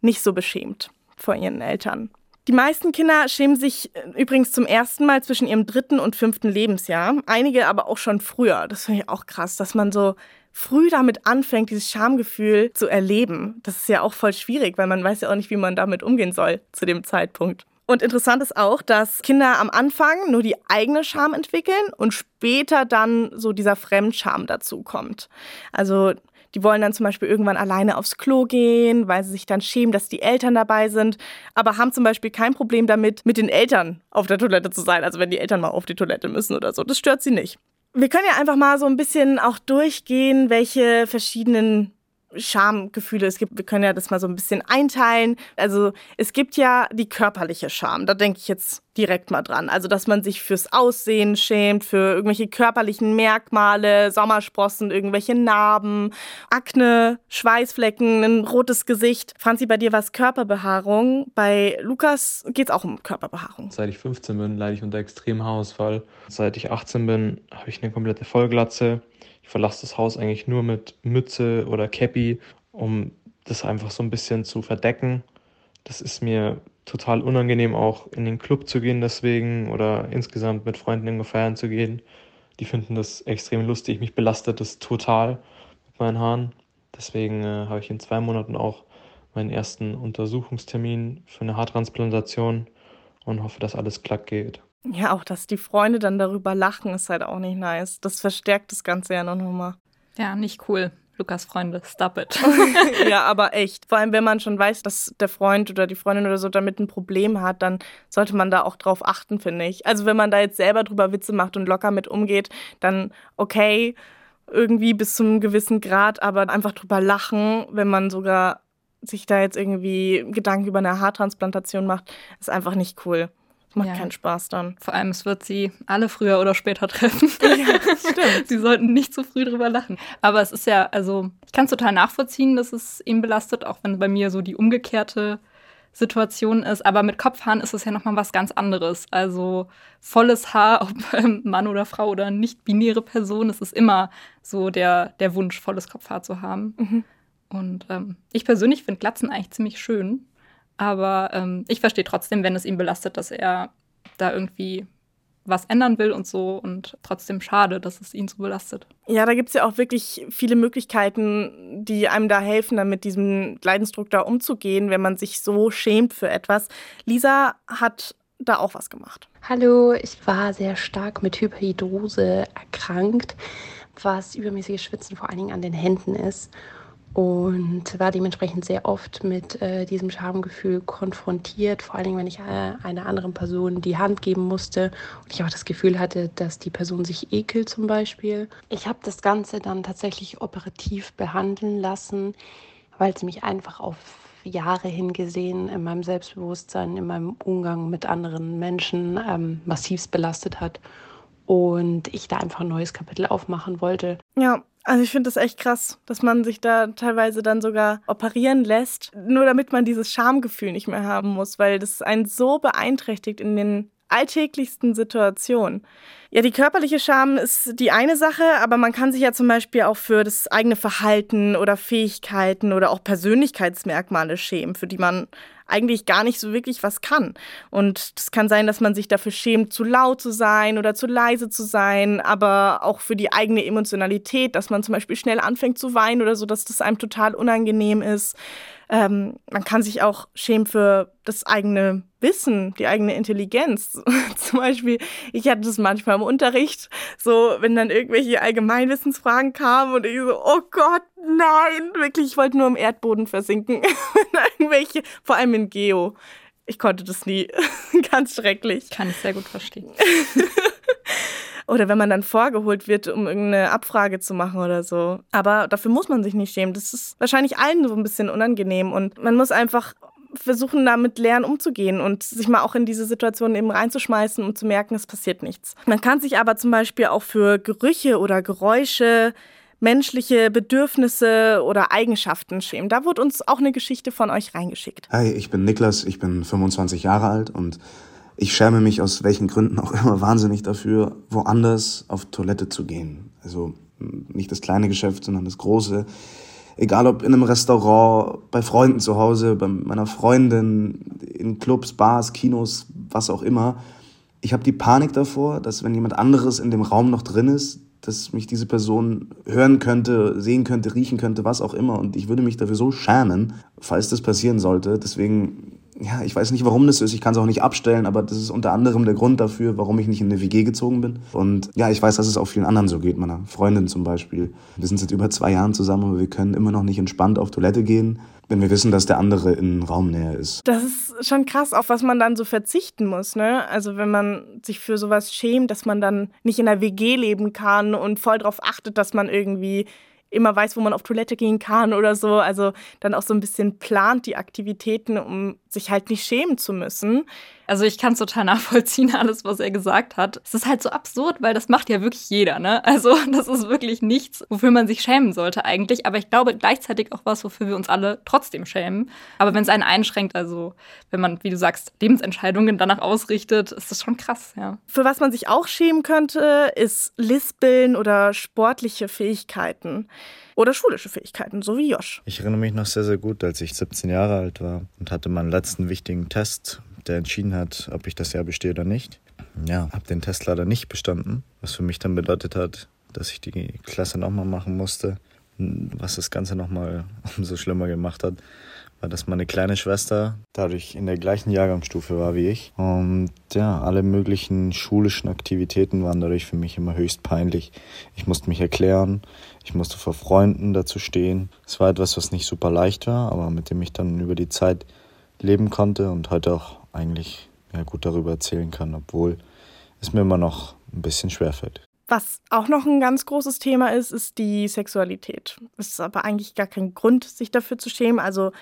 nicht so beschämt vor ihren Eltern. Die meisten Kinder schämen sich äh, übrigens zum ersten Mal zwischen ihrem dritten und fünften Lebensjahr. Einige aber auch schon früher. Das finde ich auch krass, dass man so früh damit anfängt, dieses Schamgefühl zu erleben. Das ist ja auch voll schwierig, weil man weiß ja auch nicht, wie man damit umgehen soll zu dem Zeitpunkt. Und interessant ist auch, dass Kinder am Anfang nur die eigene Scham entwickeln und später dann so dieser Fremdscham dazu kommt. Also die wollen dann zum Beispiel irgendwann alleine aufs Klo gehen, weil sie sich dann schämen, dass die Eltern dabei sind, aber haben zum Beispiel kein Problem damit, mit den Eltern auf der Toilette zu sein. Also wenn die Eltern mal auf die Toilette müssen oder so. Das stört sie nicht. Wir können ja einfach mal so ein bisschen auch durchgehen, welche verschiedenen Schamgefühle es gibt. Wir können ja das mal so ein bisschen einteilen. Also es gibt ja die körperliche Scham. Da denke ich jetzt direkt mal dran. Also dass man sich fürs Aussehen schämt, für irgendwelche körperlichen Merkmale, Sommersprossen, irgendwelche Narben, Akne, Schweißflecken, ein rotes Gesicht. Franzi, bei dir war es Körperbehaarung. Bei Lukas geht es auch um Körperbehaarung. Seit ich 15 bin, leide ich unter extremem Haarausfall. Seit ich 18 bin, habe ich eine komplette Vollglatze. Ich verlasse das Haus eigentlich nur mit Mütze oder Cappy, um das einfach so ein bisschen zu verdecken. Das ist mir total unangenehm, auch in den Club zu gehen deswegen oder insgesamt mit Freunden irgendwo feiern zu gehen. Die finden das extrem lustig. Mich belastet das total mit meinen Haaren. Deswegen äh, habe ich in zwei Monaten auch meinen ersten Untersuchungstermin für eine Haartransplantation und hoffe, dass alles glatt geht. Ja, auch dass die Freunde dann darüber lachen, ist halt auch nicht nice. Das verstärkt das Ganze ja noch mal. Ja, nicht cool. Lukas Freunde, stop it. (laughs) (laughs) ja, aber echt. Vor allem, wenn man schon weiß, dass der Freund oder die Freundin oder so damit ein Problem hat, dann sollte man da auch drauf achten, finde ich. Also wenn man da jetzt selber drüber Witze macht und locker mit umgeht, dann okay, irgendwie bis zu einem gewissen Grad, aber einfach drüber lachen, wenn man sogar sich da jetzt irgendwie Gedanken über eine Haartransplantation macht, ist einfach nicht cool. Macht ja. keinen Spaß dann. Vor allem, es wird sie alle früher oder später treffen. Ja, stimmt. (laughs) sie sollten nicht zu früh drüber lachen. Aber es ist ja, also, ich kann es total nachvollziehen, dass es ihn belastet, auch wenn bei mir so die umgekehrte Situation ist. Aber mit Kopfhaaren ist es ja nochmal was ganz anderes. Also volles Haar, ob Mann oder Frau oder nicht-binäre Person, es ist immer so der, der Wunsch, volles Kopfhaar zu haben. Mhm. Und ähm, ich persönlich finde Glatzen eigentlich ziemlich schön. Aber ähm, ich verstehe trotzdem, wenn es ihn belastet, dass er da irgendwie was ändern will und so und trotzdem schade, dass es ihn so belastet. Ja, da gibt es ja auch wirklich viele Möglichkeiten, die einem da helfen, dann mit diesem Leidensdruck da umzugehen, wenn man sich so schämt für etwas. Lisa hat da auch was gemacht. Hallo, ich war sehr stark mit Hyperhidrose erkrankt, was übermäßiges Schwitzen vor allen Dingen an den Händen ist und war dementsprechend sehr oft mit äh, diesem Schamgefühl konfrontiert, vor allen Dingen, wenn ich äh, einer anderen Person die Hand geben musste und ich auch das Gefühl hatte, dass die Person sich ekelt zum Beispiel. Ich habe das Ganze dann tatsächlich operativ behandeln lassen, weil es mich einfach auf Jahre hingesehen in meinem Selbstbewusstsein, in meinem Umgang mit anderen Menschen ähm, massivst belastet hat und ich da einfach ein neues Kapitel aufmachen wollte. Ja, also ich finde das echt krass, dass man sich da teilweise dann sogar operieren lässt, nur damit man dieses Schamgefühl nicht mehr haben muss, weil das einen so beeinträchtigt in den alltäglichsten Situationen. Ja, die körperliche Scham ist die eine Sache, aber man kann sich ja zum Beispiel auch für das eigene Verhalten oder Fähigkeiten oder auch Persönlichkeitsmerkmale schämen, für die man eigentlich gar nicht so wirklich was kann. Und es kann sein, dass man sich dafür schämt, zu laut zu sein oder zu leise zu sein, aber auch für die eigene Emotionalität, dass man zum Beispiel schnell anfängt zu weinen oder so, dass das einem total unangenehm ist. Ähm, man kann sich auch schämen für das eigene Wissen, die eigene Intelligenz. (laughs) Zum Beispiel, ich hatte das manchmal im Unterricht, so wenn dann irgendwelche Allgemeinwissensfragen kamen und ich so, oh Gott, nein, wirklich, ich wollte nur im Erdboden versinken. (laughs) irgendwelche, vor allem in Geo. Ich konnte das nie. (laughs) Ganz schrecklich. Kann ich sehr gut verstehen. Oder wenn man dann vorgeholt wird, um irgendeine Abfrage zu machen oder so. Aber dafür muss man sich nicht schämen. Das ist wahrscheinlich allen so ein bisschen unangenehm und man muss einfach versuchen, damit lernen umzugehen und sich mal auch in diese Situation eben reinzuschmeißen, um zu merken, es passiert nichts. Man kann sich aber zum Beispiel auch für Gerüche oder Geräusche menschliche Bedürfnisse oder Eigenschaften schämen. Da wurde uns auch eine Geschichte von euch reingeschickt. Hi, ich bin Niklas, ich bin 25 Jahre alt und ich schäme mich aus welchen Gründen auch immer wahnsinnig dafür, woanders auf Toilette zu gehen. Also nicht das kleine Geschäft, sondern das große. Egal ob in einem Restaurant, bei Freunden zu Hause, bei meiner Freundin, in Clubs, Bars, Kinos, was auch immer. Ich habe die Panik davor, dass wenn jemand anderes in dem Raum noch drin ist, dass mich diese Person hören könnte, sehen könnte, riechen könnte, was auch immer. Und ich würde mich dafür so schämen, falls das passieren sollte. Deswegen ja, ich weiß nicht, warum das ist. Ich kann es auch nicht abstellen, aber das ist unter anderem der Grund dafür, warum ich nicht in eine WG gezogen bin. Und ja, ich weiß, dass es auch vielen anderen so geht, meiner Freundin zum Beispiel. Wir sind seit über zwei Jahren zusammen, aber wir können immer noch nicht entspannt auf Toilette gehen, wenn wir wissen, dass der andere in Raumnähe ist. Das ist schon krass, auf was man dann so verzichten muss, ne? Also wenn man sich für sowas schämt, dass man dann nicht in einer WG leben kann und voll darauf achtet, dass man irgendwie immer weiß, wo man auf Toilette gehen kann oder so. Also dann auch so ein bisschen plant die Aktivitäten, um sich halt nicht schämen zu müssen. Also ich kann es total nachvollziehen, (laughs) alles, was er gesagt hat. Es ist halt so absurd, weil das macht ja wirklich jeder, ne? Also (laughs) das ist wirklich nichts, wofür man sich schämen sollte eigentlich. Aber ich glaube gleichzeitig auch was, wofür wir uns alle trotzdem schämen. Aber wenn es einen einschränkt, also wenn man, wie du sagst, Lebensentscheidungen danach ausrichtet, ist das schon krass, ja. Für was man sich auch schämen könnte, ist Lispeln oder sportliche Fähigkeiten oder schulische Fähigkeiten, so wie Josh. Ich erinnere mich noch sehr, sehr gut, als ich 17 Jahre alt war und hatte meinen letzten wichtigen Test, der entschieden hat, ob ich das Jahr bestehe oder nicht. Ja, habe den Test leider nicht bestanden, was für mich dann bedeutet hat, dass ich die Klasse nochmal machen musste, was das Ganze nochmal (laughs) umso schlimmer gemacht hat war, dass meine kleine Schwester dadurch in der gleichen Jahrgangsstufe war wie ich. Und ja, alle möglichen schulischen Aktivitäten waren dadurch für mich immer höchst peinlich. Ich musste mich erklären, ich musste vor Freunden dazu stehen. Es war etwas, was nicht super leicht war, aber mit dem ich dann über die Zeit leben konnte und heute auch eigentlich ja, gut darüber erzählen kann, obwohl es mir immer noch ein bisschen schwerfällt. Was auch noch ein ganz großes Thema ist, ist die Sexualität. Es ist aber eigentlich gar kein Grund, sich dafür zu schämen. Also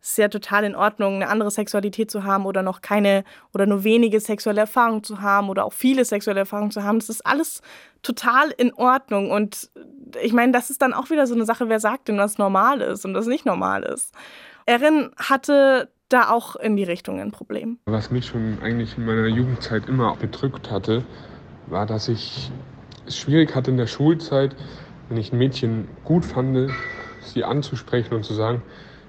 es ist ja total in Ordnung, eine andere Sexualität zu haben oder noch keine oder nur wenige sexuelle Erfahrungen zu haben oder auch viele sexuelle Erfahrungen zu haben. Das ist alles total in Ordnung. Und ich meine, das ist dann auch wieder so eine Sache, wer sagt denn, was normal ist und was nicht normal ist. Erin hatte da auch in die Richtung ein Problem. Was mich schon eigentlich in meiner Jugendzeit immer bedrückt hatte, war, dass ich es schwierig hatte in der Schulzeit, wenn ich ein Mädchen gut fand, sie anzusprechen und zu sagen,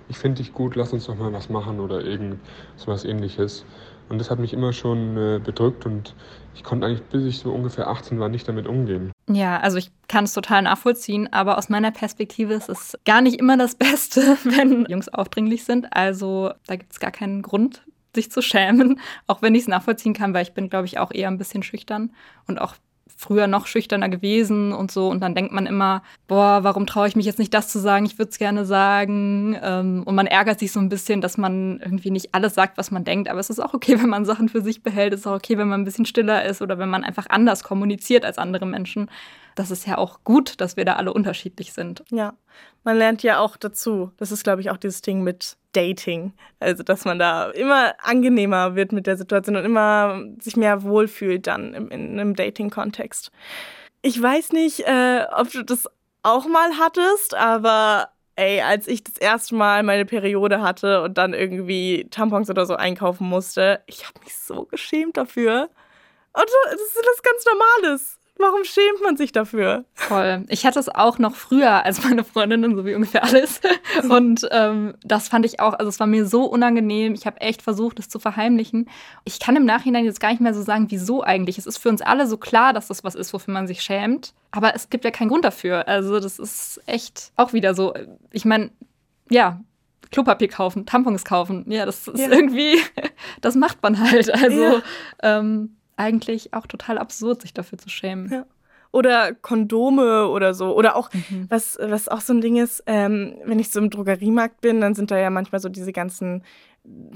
ich finde dich gut, lass uns doch mal was machen oder irgend so was ähnliches. Und das hat mich immer schon äh, bedrückt und ich konnte eigentlich, bis ich so ungefähr 18 war, nicht damit umgehen. Ja, also ich kann es total nachvollziehen, aber aus meiner Perspektive ist es gar nicht immer das (laughs) Beste, wenn Jungs aufdringlich sind. Also da gibt es gar keinen Grund, sich zu schämen, auch wenn ich es nachvollziehen kann, weil ich bin, glaube ich, auch eher ein bisschen schüchtern und auch früher noch schüchterner gewesen und so. Und dann denkt man immer, boah, warum traue ich mich jetzt nicht das zu sagen? Ich würde es gerne sagen. Ähm, und man ärgert sich so ein bisschen, dass man irgendwie nicht alles sagt, was man denkt. Aber es ist auch okay, wenn man Sachen für sich behält. Es ist auch okay, wenn man ein bisschen stiller ist oder wenn man einfach anders kommuniziert als andere Menschen das ist ja auch gut, dass wir da alle unterschiedlich sind. Ja, man lernt ja auch dazu. Das ist, glaube ich, auch dieses Ding mit Dating. Also, dass man da immer angenehmer wird mit der Situation und immer sich mehr wohlfühlt dann im, in einem Dating-Kontext. Ich weiß nicht, äh, ob du das auch mal hattest, aber ey, als ich das erste Mal meine Periode hatte und dann irgendwie Tampons oder so einkaufen musste, ich habe mich so geschämt dafür. Und das ist was ganz Normales. Warum schämt man sich dafür? Voll. Ich hatte es auch noch früher als meine Freundinnen, so wie ungefähr alles. (laughs) Und ähm, das fand ich auch, also es war mir so unangenehm. Ich habe echt versucht, es zu verheimlichen. Ich kann im Nachhinein jetzt gar nicht mehr so sagen, wieso eigentlich. Es ist für uns alle so klar, dass das was ist, wofür man sich schämt. Aber es gibt ja keinen Grund dafür. Also das ist echt auch wieder so. Ich meine, ja, Klopapier kaufen, Tampons kaufen. Ja, das ist ja. irgendwie, (laughs) das macht man halt. Also ja. ähm, eigentlich auch total absurd, sich dafür zu schämen. Ja. Oder Kondome oder so. Oder auch, mhm. was, was auch so ein Ding ist, ähm, wenn ich so im Drogeriemarkt bin, dann sind da ja manchmal so diese ganzen,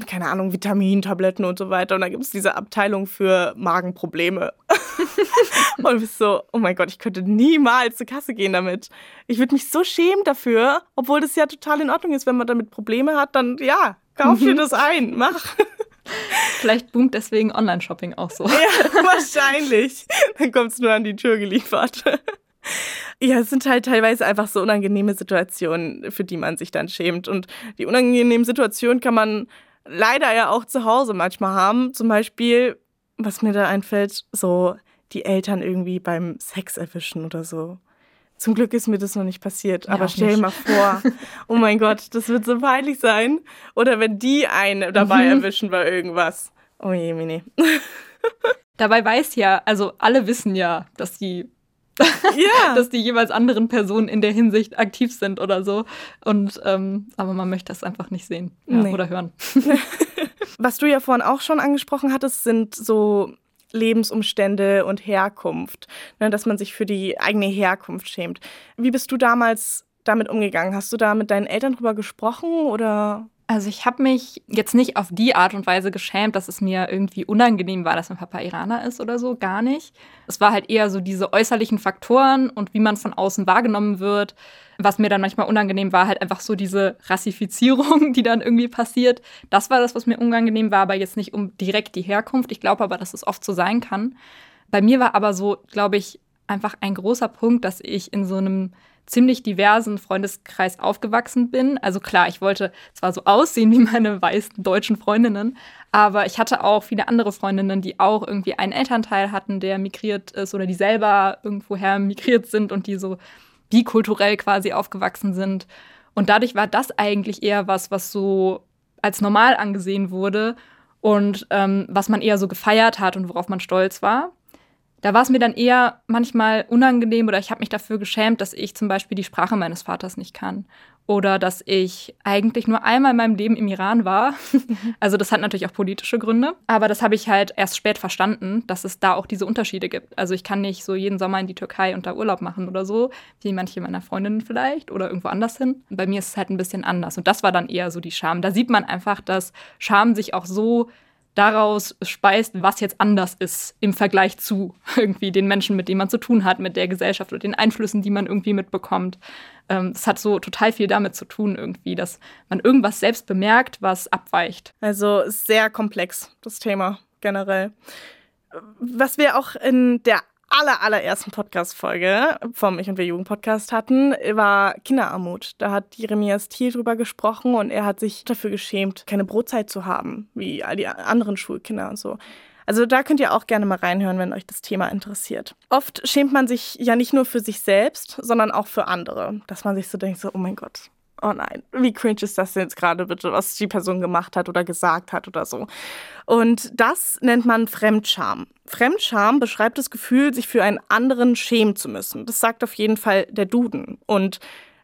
keine Ahnung, Vitamintabletten und so weiter. Und da gibt es diese Abteilung für Magenprobleme. (laughs) und du bist so, oh mein Gott, ich könnte niemals zur Kasse gehen damit. Ich würde mich so schämen dafür, obwohl das ja total in Ordnung ist, wenn man damit Probleme hat, dann ja, kauf dir (laughs) das ein, mach. Vielleicht boomt deswegen Online-Shopping auch so. Ja, (laughs) wahrscheinlich. Dann kommt es nur an die Tür geliefert. Ja, es sind halt teilweise einfach so unangenehme Situationen, für die man sich dann schämt. Und die unangenehmen Situationen kann man leider ja auch zu Hause manchmal haben. Zum Beispiel, was mir da einfällt, so die Eltern irgendwie beim Sex erwischen oder so. Zum Glück ist mir das noch nicht passiert. Ja, aber stell dir mal vor, (laughs) oh mein Gott, das wird so peinlich sein. Oder wenn die einen dabei mhm. erwischen bei irgendwas. Oh je, Mini. (laughs) Dabei weiß ja, also alle wissen ja, dass die ja. (laughs) dass die jeweils anderen Personen in der Hinsicht aktiv sind oder so. Und ähm, aber man möchte das einfach nicht sehen ja, nee. oder hören. Was du ja vorhin auch schon angesprochen hattest, sind so Lebensumstände und Herkunft, ne, dass man sich für die eigene Herkunft schämt. Wie bist du damals damit umgegangen? Hast du da mit deinen Eltern drüber gesprochen oder? Also ich habe mich jetzt nicht auf die Art und Weise geschämt, dass es mir irgendwie unangenehm war, dass mein Papa Iraner ist oder so, gar nicht. Es war halt eher so diese äußerlichen Faktoren und wie man von außen wahrgenommen wird. Was mir dann manchmal unangenehm war, halt einfach so diese Rassifizierung, (laughs) die dann irgendwie passiert. Das war das, was mir unangenehm war, aber jetzt nicht um direkt die Herkunft. Ich glaube aber, dass es oft so sein kann. Bei mir war aber so, glaube ich, einfach ein großer Punkt, dass ich in so einem ziemlich diversen Freundeskreis aufgewachsen bin. Also klar, ich wollte zwar so aussehen wie meine weißen deutschen Freundinnen, aber ich hatte auch viele andere Freundinnen, die auch irgendwie einen Elternteil hatten, der migriert ist oder die selber irgendwoher migriert sind und die so bikulturell quasi aufgewachsen sind. Und dadurch war das eigentlich eher was, was so als normal angesehen wurde und ähm, was man eher so gefeiert hat und worauf man stolz war. Da war es mir dann eher manchmal unangenehm oder ich habe mich dafür geschämt, dass ich zum Beispiel die Sprache meines Vaters nicht kann. Oder dass ich eigentlich nur einmal in meinem Leben im Iran war. (laughs) Also das hat natürlich auch politische Gründe. Aber das habe ich halt erst spät verstanden, dass es da auch diese Unterschiede gibt. Also ich kann nicht so jeden Sommer in die Türkei und da Urlaub machen oder so, wie manche meiner Freundinnen vielleicht oder irgendwo anders hin. bei mir ist es halt ein bisschen anders. Und das war dann eher so die Scham. Da sieht man einfach, dass Scham sich auch so daraus speist, was jetzt anders ist im Vergleich zu (laughs) irgendwie den Menschen, mit denen man zu tun hat, mit der Gesellschaft oder den Einflüssen, die man irgendwie mitbekommt. Ähm, das hat so total viel damit zu tun irgendwie, dass man irgendwas selbst bemerkt, was abweicht. Also sehr komplex, das Thema generell. Was wir auch in der aller, allerersten Podcast-Folge vom Ich und Wir Jugend Podcast hatten, war Kinderarmut. Da hat Jeremias Thiel drüber gesprochen und er hat sich dafür geschämt, keine Brotzeit zu haben, wie all die anderen Schulkinder und so. Also da könnt ihr auch gerne mal reinhören, wenn euch das Thema interessiert. Oft schämt man sich ja nicht nur für sich selbst, sondern auch für andere. Dass man sich so denkt, so, oh mein Gott, oh nein, wie cringe ist das jetzt gerade bitte, was die Person gemacht hat oder gesagt hat oder so. Und das nennt man Fremdscham. Fremdscham beschreibt das Gefühl, sich für einen anderen schämen zu müssen. Das sagt auf jeden Fall der Duden. Und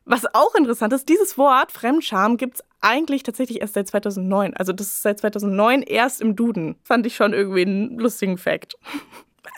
was auch interessant ist, dieses Wort Fremdscham gibt es eigentlich tatsächlich erst seit 2009. Also das ist seit 2009 erst im Duden. Fand ich schon irgendwie einen lustigen Fakt.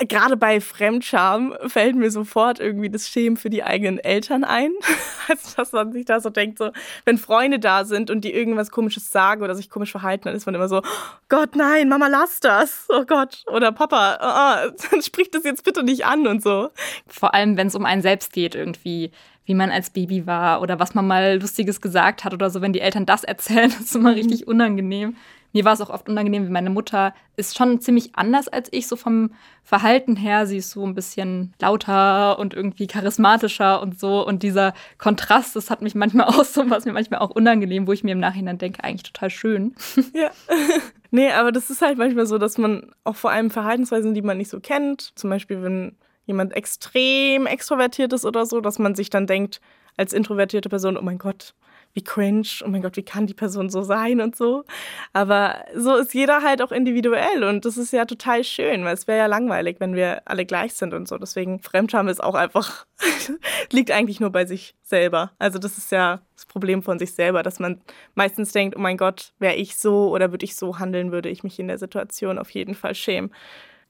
Gerade bei Fremdscham fällt mir sofort irgendwie das Schämen für die eigenen Eltern ein. (laughs) Also, dass man sich da so denkt, so, wenn Freunde da sind und die irgendwas Komisches sagen oder sich komisch verhalten, dann ist man immer so, Gott, nein, Mama, lass das. Oh Gott. Oder Papa, oh, oh, sprich das jetzt bitte nicht an und so. Vor allem, wenn es um einen selbst geht, irgendwie wie man als Baby war oder was man mal Lustiges gesagt hat oder so, wenn die Eltern das erzählen, (laughs) das ist immer richtig unangenehm. Mir war es auch oft unangenehm, wie meine Mutter ist schon ziemlich anders als ich, so vom Verhalten her. Sie ist so ein bisschen lauter und irgendwie charismatischer und so. Und dieser Kontrast, das hat mich manchmal (laughs) auch so, was mir manchmal auch unangenehm, wo ich mir im Nachhinein denke, eigentlich total schön. (laughs) Ja. (laughs) nee, aber das ist halt manchmal so, dass man auch vor allem Verhaltensweisen, die man nicht so kennt, zum Beispiel, wenn jemand extrem extrovertiert ist oder so, dass man sich dann denkt, als introvertierte Person, oh mein Gott, wie cringe, oh mein Gott, wie kann die Person so sein und so. Aber so ist jeder halt auch individuell und das ist ja total schön, weil es wäre ja langweilig, wenn wir alle gleich sind und so. Deswegen Fremdscham ist auch einfach, (laughs) liegt eigentlich nur bei sich selber. Also das ist ja das Problem von sich selber, dass man meistens denkt, oh mein Gott, wäre ich so oder würde ich so handeln, würde ich mich in der Situation auf jeden Fall schämen.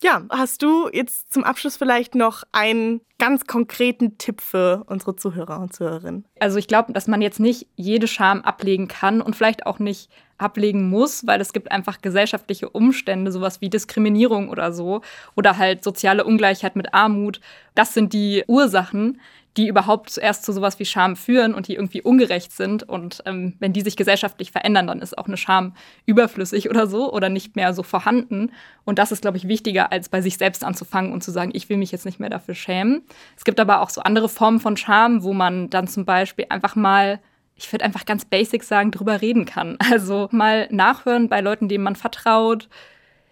Ja, hast du jetzt zum Abschluss vielleicht noch einen ganz konkreten Tipp für unsere Zuhörer und Zuhörerinnen? Also ich glaube, dass man jetzt nicht jede Scham ablegen kann und vielleicht auch nicht ablegen muss, weil es gibt einfach gesellschaftliche Umstände, sowas wie Diskriminierung oder so oder halt soziale Ungleichheit mit Armut. Das sind die Ursachen, die überhaupt zuerst zu sowas wie Scham führen und die irgendwie ungerecht sind. Und ähm, wenn die sich gesellschaftlich verändern, dann ist auch eine Scham überflüssig oder so oder nicht mehr so vorhanden. Und das ist, glaube ich, wichtiger, als bei sich selbst anzufangen und zu sagen, ich will mich jetzt nicht mehr dafür schämen. Es gibt aber auch so andere Formen von Scham, wo man dann zum Beispiel einfach mal ich würde einfach ganz basic sagen, drüber reden kann. Also mal nachhören bei Leuten, denen man vertraut,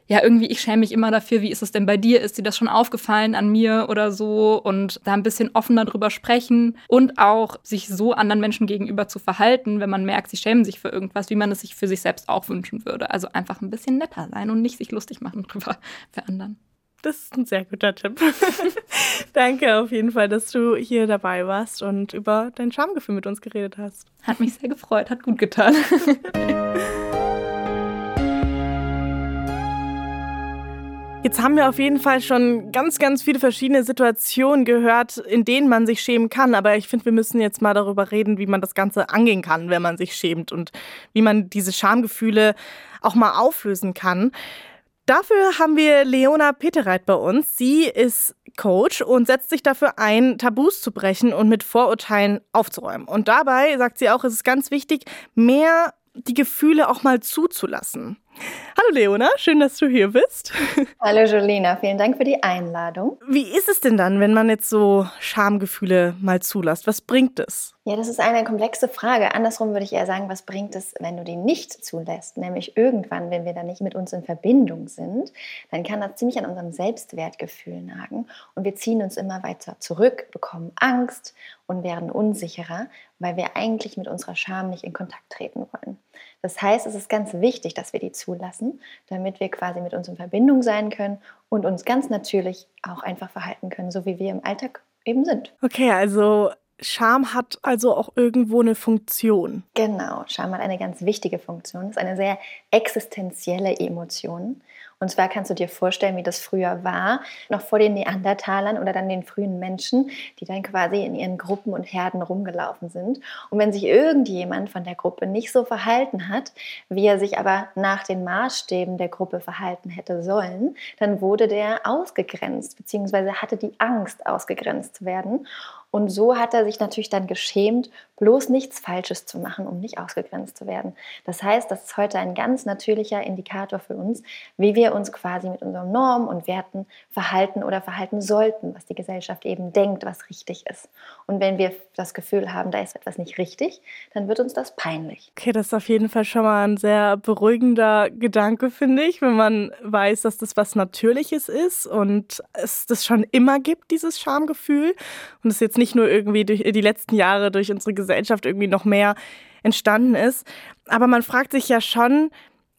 ja, irgendwie, ich schäme mich immer dafür, wie ist es denn bei dir? Ist dir das schon aufgefallen an mir oder so? Und da ein bisschen offener drüber sprechen und auch sich so anderen Menschen gegenüber zu verhalten, wenn man merkt, sie schämen sich für irgendwas, wie man es sich für sich selbst auch wünschen würde. Also einfach ein bisschen netter sein und nicht sich lustig machen (laughs) drüber für anderen. Das ist ein sehr guter Tipp. (laughs) Danke auf jeden Fall, dass du hier dabei warst und über dein Schamgefühl mit uns geredet hast. Hat mich sehr gefreut, hat gut getan. (laughs) Jetzt haben wir auf jeden Fall schon ganz, ganz viele verschiedene Situationen gehört, in denen man sich schämen kann. Aber ich finde, wir müssen jetzt mal darüber reden, wie man das Ganze angehen kann, wenn man sich schämt und wie man diese Schamgefühle auch mal auflösen kann. Dafür haben wir Leona Petereit bei uns. Sie ist Coach und setzt sich dafür ein, Tabus zu brechen und mit Vorurteilen aufzuräumen. Und dabei sagt sie auch, es ist ganz wichtig, mehr die Gefühle auch mal zuzulassen. Hallo Leona, schön, dass du hier bist. Hallo Jolina, vielen Dank für die Einladung. Wie ist es denn dann, wenn man jetzt so Schamgefühle mal zulässt? Was bringt es? Ja, das ist eine komplexe Frage. Andersrum würde ich eher sagen, was bringt es, wenn du die nicht zulässt? Nämlich irgendwann, wenn wir da nicht mit uns in Verbindung sind, dann kann das ziemlich an unserem Selbstwertgefühl nagen und wir ziehen uns immer weiter zurück, bekommen Angst und werden unsicherer, weil wir eigentlich mit unserer Scham nicht in Kontakt treten wollen. Das heißt, es ist ganz wichtig, dass wir die zulassen, damit wir quasi mit uns in Verbindung sein können und uns ganz natürlich auch einfach verhalten können, so wie wir im Alltag eben sind. Okay, also Scham hat also auch irgendwo eine Funktion. Genau, Scham hat eine ganz wichtige Funktion. Es ist eine sehr existenzielle Emotion. Und zwar kannst du dir vorstellen, wie das früher war, noch vor den Neandertalern oder dann den frühen Menschen, die dann quasi in ihren Gruppen und Herden rumgelaufen sind. Und wenn sich irgendjemand von der Gruppe nicht so verhalten hat, wie er sich aber nach den Maßstäben der Gruppe verhalten hätte sollen, dann wurde der ausgegrenzt, beziehungsweise hatte die Angst, ausgegrenzt zu werden. Und so hat er sich natürlich dann geschämt, bloß nichts Falsches zu machen, um nicht ausgegrenzt zu werden. Das heißt, das ist heute ein ganz natürlicher Indikator für uns, wie wir uns quasi mit unseren Normen und Werten verhalten oder verhalten sollten, was die Gesellschaft eben denkt, was richtig ist. Und wenn wir das Gefühl haben, da ist etwas nicht richtig, dann wird uns das peinlich. Okay, das ist auf jeden Fall schon mal ein sehr beruhigender Gedanke, finde ich, wenn man weiß, dass das was Natürliches ist und es das schon immer gibt, dieses Schamgefühl. Und es jetzt nicht nur irgendwie durch die letzten Jahre durch unsere Gesellschaft irgendwie noch mehr entstanden ist. Aber man fragt sich ja schon,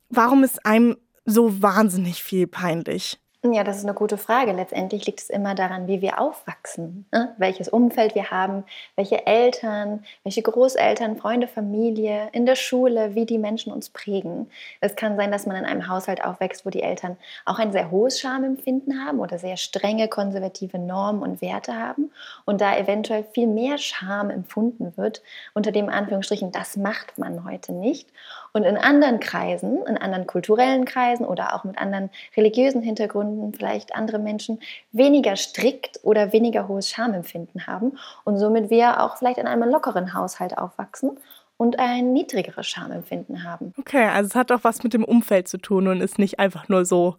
warum ist einem so wahnsinnig viel peinlich? Ja, das ist eine gute Frage. Letztendlich liegt es immer daran, wie wir aufwachsen, ne? welches Umfeld wir haben, welche Eltern, welche Großeltern, Freunde, Familie, in der Schule, wie die Menschen uns prägen. Es kann sein, dass man in einem Haushalt aufwächst, wo die Eltern auch ein sehr hohes Schamempfinden haben oder sehr strenge konservative Normen und Werte haben und da eventuell viel mehr Scham empfunden wird, unter dem Anführungsstrichen, das macht man heute nicht. Und in anderen Kreisen, in anderen kulturellen Kreisen oder auch mit anderen religiösen Hintergründen vielleicht andere Menschen weniger strikt oder weniger hohes Schamempfinden haben und somit wir auch vielleicht in einem lockeren Haushalt aufwachsen und ein niedrigeres Schamempfinden haben. Okay, also es hat auch was mit dem Umfeld zu tun und ist nicht einfach nur so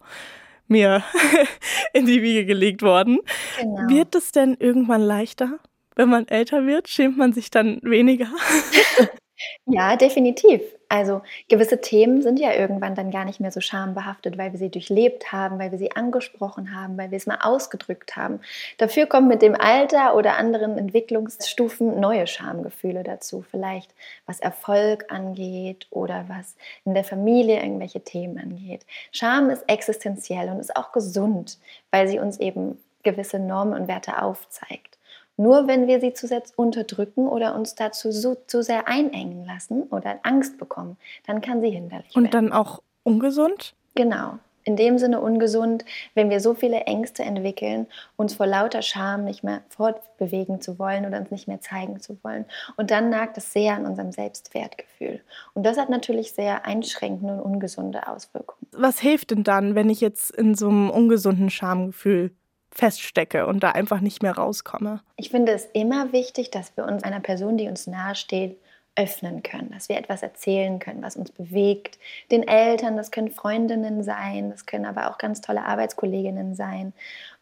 mir (laughs) in die Wiege gelegt worden. Genau. Wird es denn irgendwann leichter, wenn man älter wird? Schämt man sich dann weniger? (laughs) Ja, definitiv. Also gewisse Themen sind ja irgendwann dann gar nicht mehr so schambehaftet, weil wir sie durchlebt haben, weil wir sie angesprochen haben, weil wir es mal ausgedrückt haben. Dafür kommen mit dem Alter oder anderen Entwicklungsstufen neue Schamgefühle dazu. Vielleicht was Erfolg angeht oder was in der Familie irgendwelche Themen angeht. Scham ist existenziell und ist auch gesund, weil sie uns eben gewisse Normen und Werte aufzeigt. Nur wenn wir sie zu sehr unterdrücken oder uns dazu so, zu sehr einengen lassen oder Angst bekommen, dann kann sie hinderlich Und werden. dann auch ungesund? Genau. In dem Sinne ungesund, wenn wir so viele Ängste entwickeln, uns vor lauter Scham nicht mehr fortbewegen zu wollen oder uns nicht mehr zeigen zu wollen. Und dann nagt es sehr an unserem Selbstwertgefühl. Und das hat natürlich sehr einschränkende und ungesunde Auswirkungen. Was hilft denn dann, wenn ich jetzt in so einem ungesunden Schamgefühl feststecke und da einfach nicht mehr rauskomme. Ich finde es immer wichtig, dass wir uns einer Person, die uns nahesteht, öffnen können, dass wir etwas erzählen können, was uns bewegt. Den Eltern, das können Freundinnen sein, das können aber auch ganz tolle Arbeitskolleginnen sein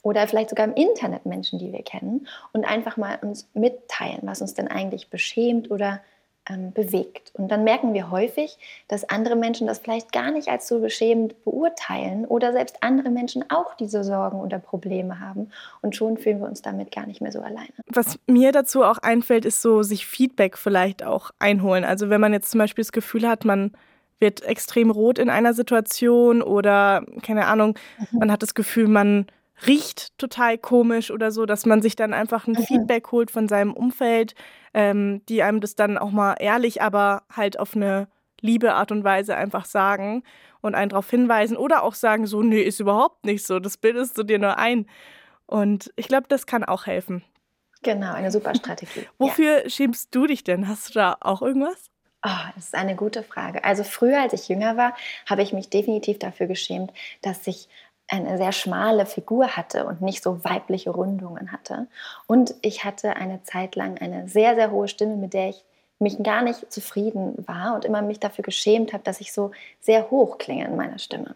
oder vielleicht sogar im Internet Menschen, die wir kennen und einfach mal uns mitteilen, was uns denn eigentlich beschämt oder ähm, bewegt. Und dann merken wir häufig, dass andere Menschen das vielleicht gar nicht als so beschämend beurteilen oder selbst andere Menschen auch diese Sorgen oder Probleme haben. Und schon fühlen wir uns damit gar nicht mehr so alleine. Was mir dazu auch einfällt, ist so, sich Feedback vielleicht auch einholen. Also wenn man jetzt zum Beispiel das Gefühl hat, man wird extrem rot in einer Situation oder keine Ahnung, mhm. man hat das Gefühl, man riecht total komisch oder so, dass man sich dann einfach ein mhm. Feedback holt von seinem Umfeld, ähm, die einem das dann auch mal ehrlich, aber halt auf eine liebe Art und Weise einfach sagen und einen darauf hinweisen oder auch sagen, so, nee, ist überhaupt nicht so, das bildest du dir nur ein. Und ich glaube, das kann auch helfen. Genau, eine super Strategie. (laughs) Wofür ja. schämst du dich denn? Hast du da auch irgendwas? Oh, das ist eine gute Frage. Also früher, als ich jünger war, habe ich mich definitiv dafür geschämt, dass ich eine sehr schmale Figur hatte und nicht so weibliche Rundungen hatte. Und ich hatte eine Zeit lang eine sehr, sehr hohe Stimme, mit der ich mich gar nicht zufrieden war und immer mich dafür geschämt habe, dass ich so sehr hoch klinge in meiner Stimme.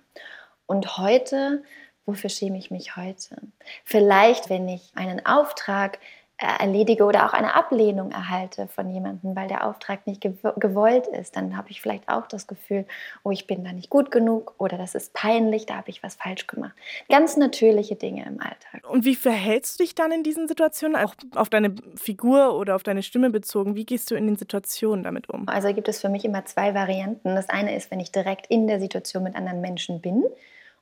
Und heute, wofür schäme ich mich heute? Vielleicht, wenn ich einen Auftrag erledige oder auch eine Ablehnung erhalte von jemandem, weil der Auftrag nicht gewollt ist, dann habe ich vielleicht auch das Gefühl, oh, ich bin da nicht gut genug oder das ist peinlich, da habe ich was falsch gemacht. Ganz natürliche Dinge im Alltag. Und wie verhältst du dich dann in diesen Situationen, auch auf deine Figur oder auf deine Stimme bezogen? Wie gehst du in den Situationen damit um? Also gibt es für mich immer zwei Varianten. Das eine ist, wenn ich direkt in der Situation mit anderen Menschen bin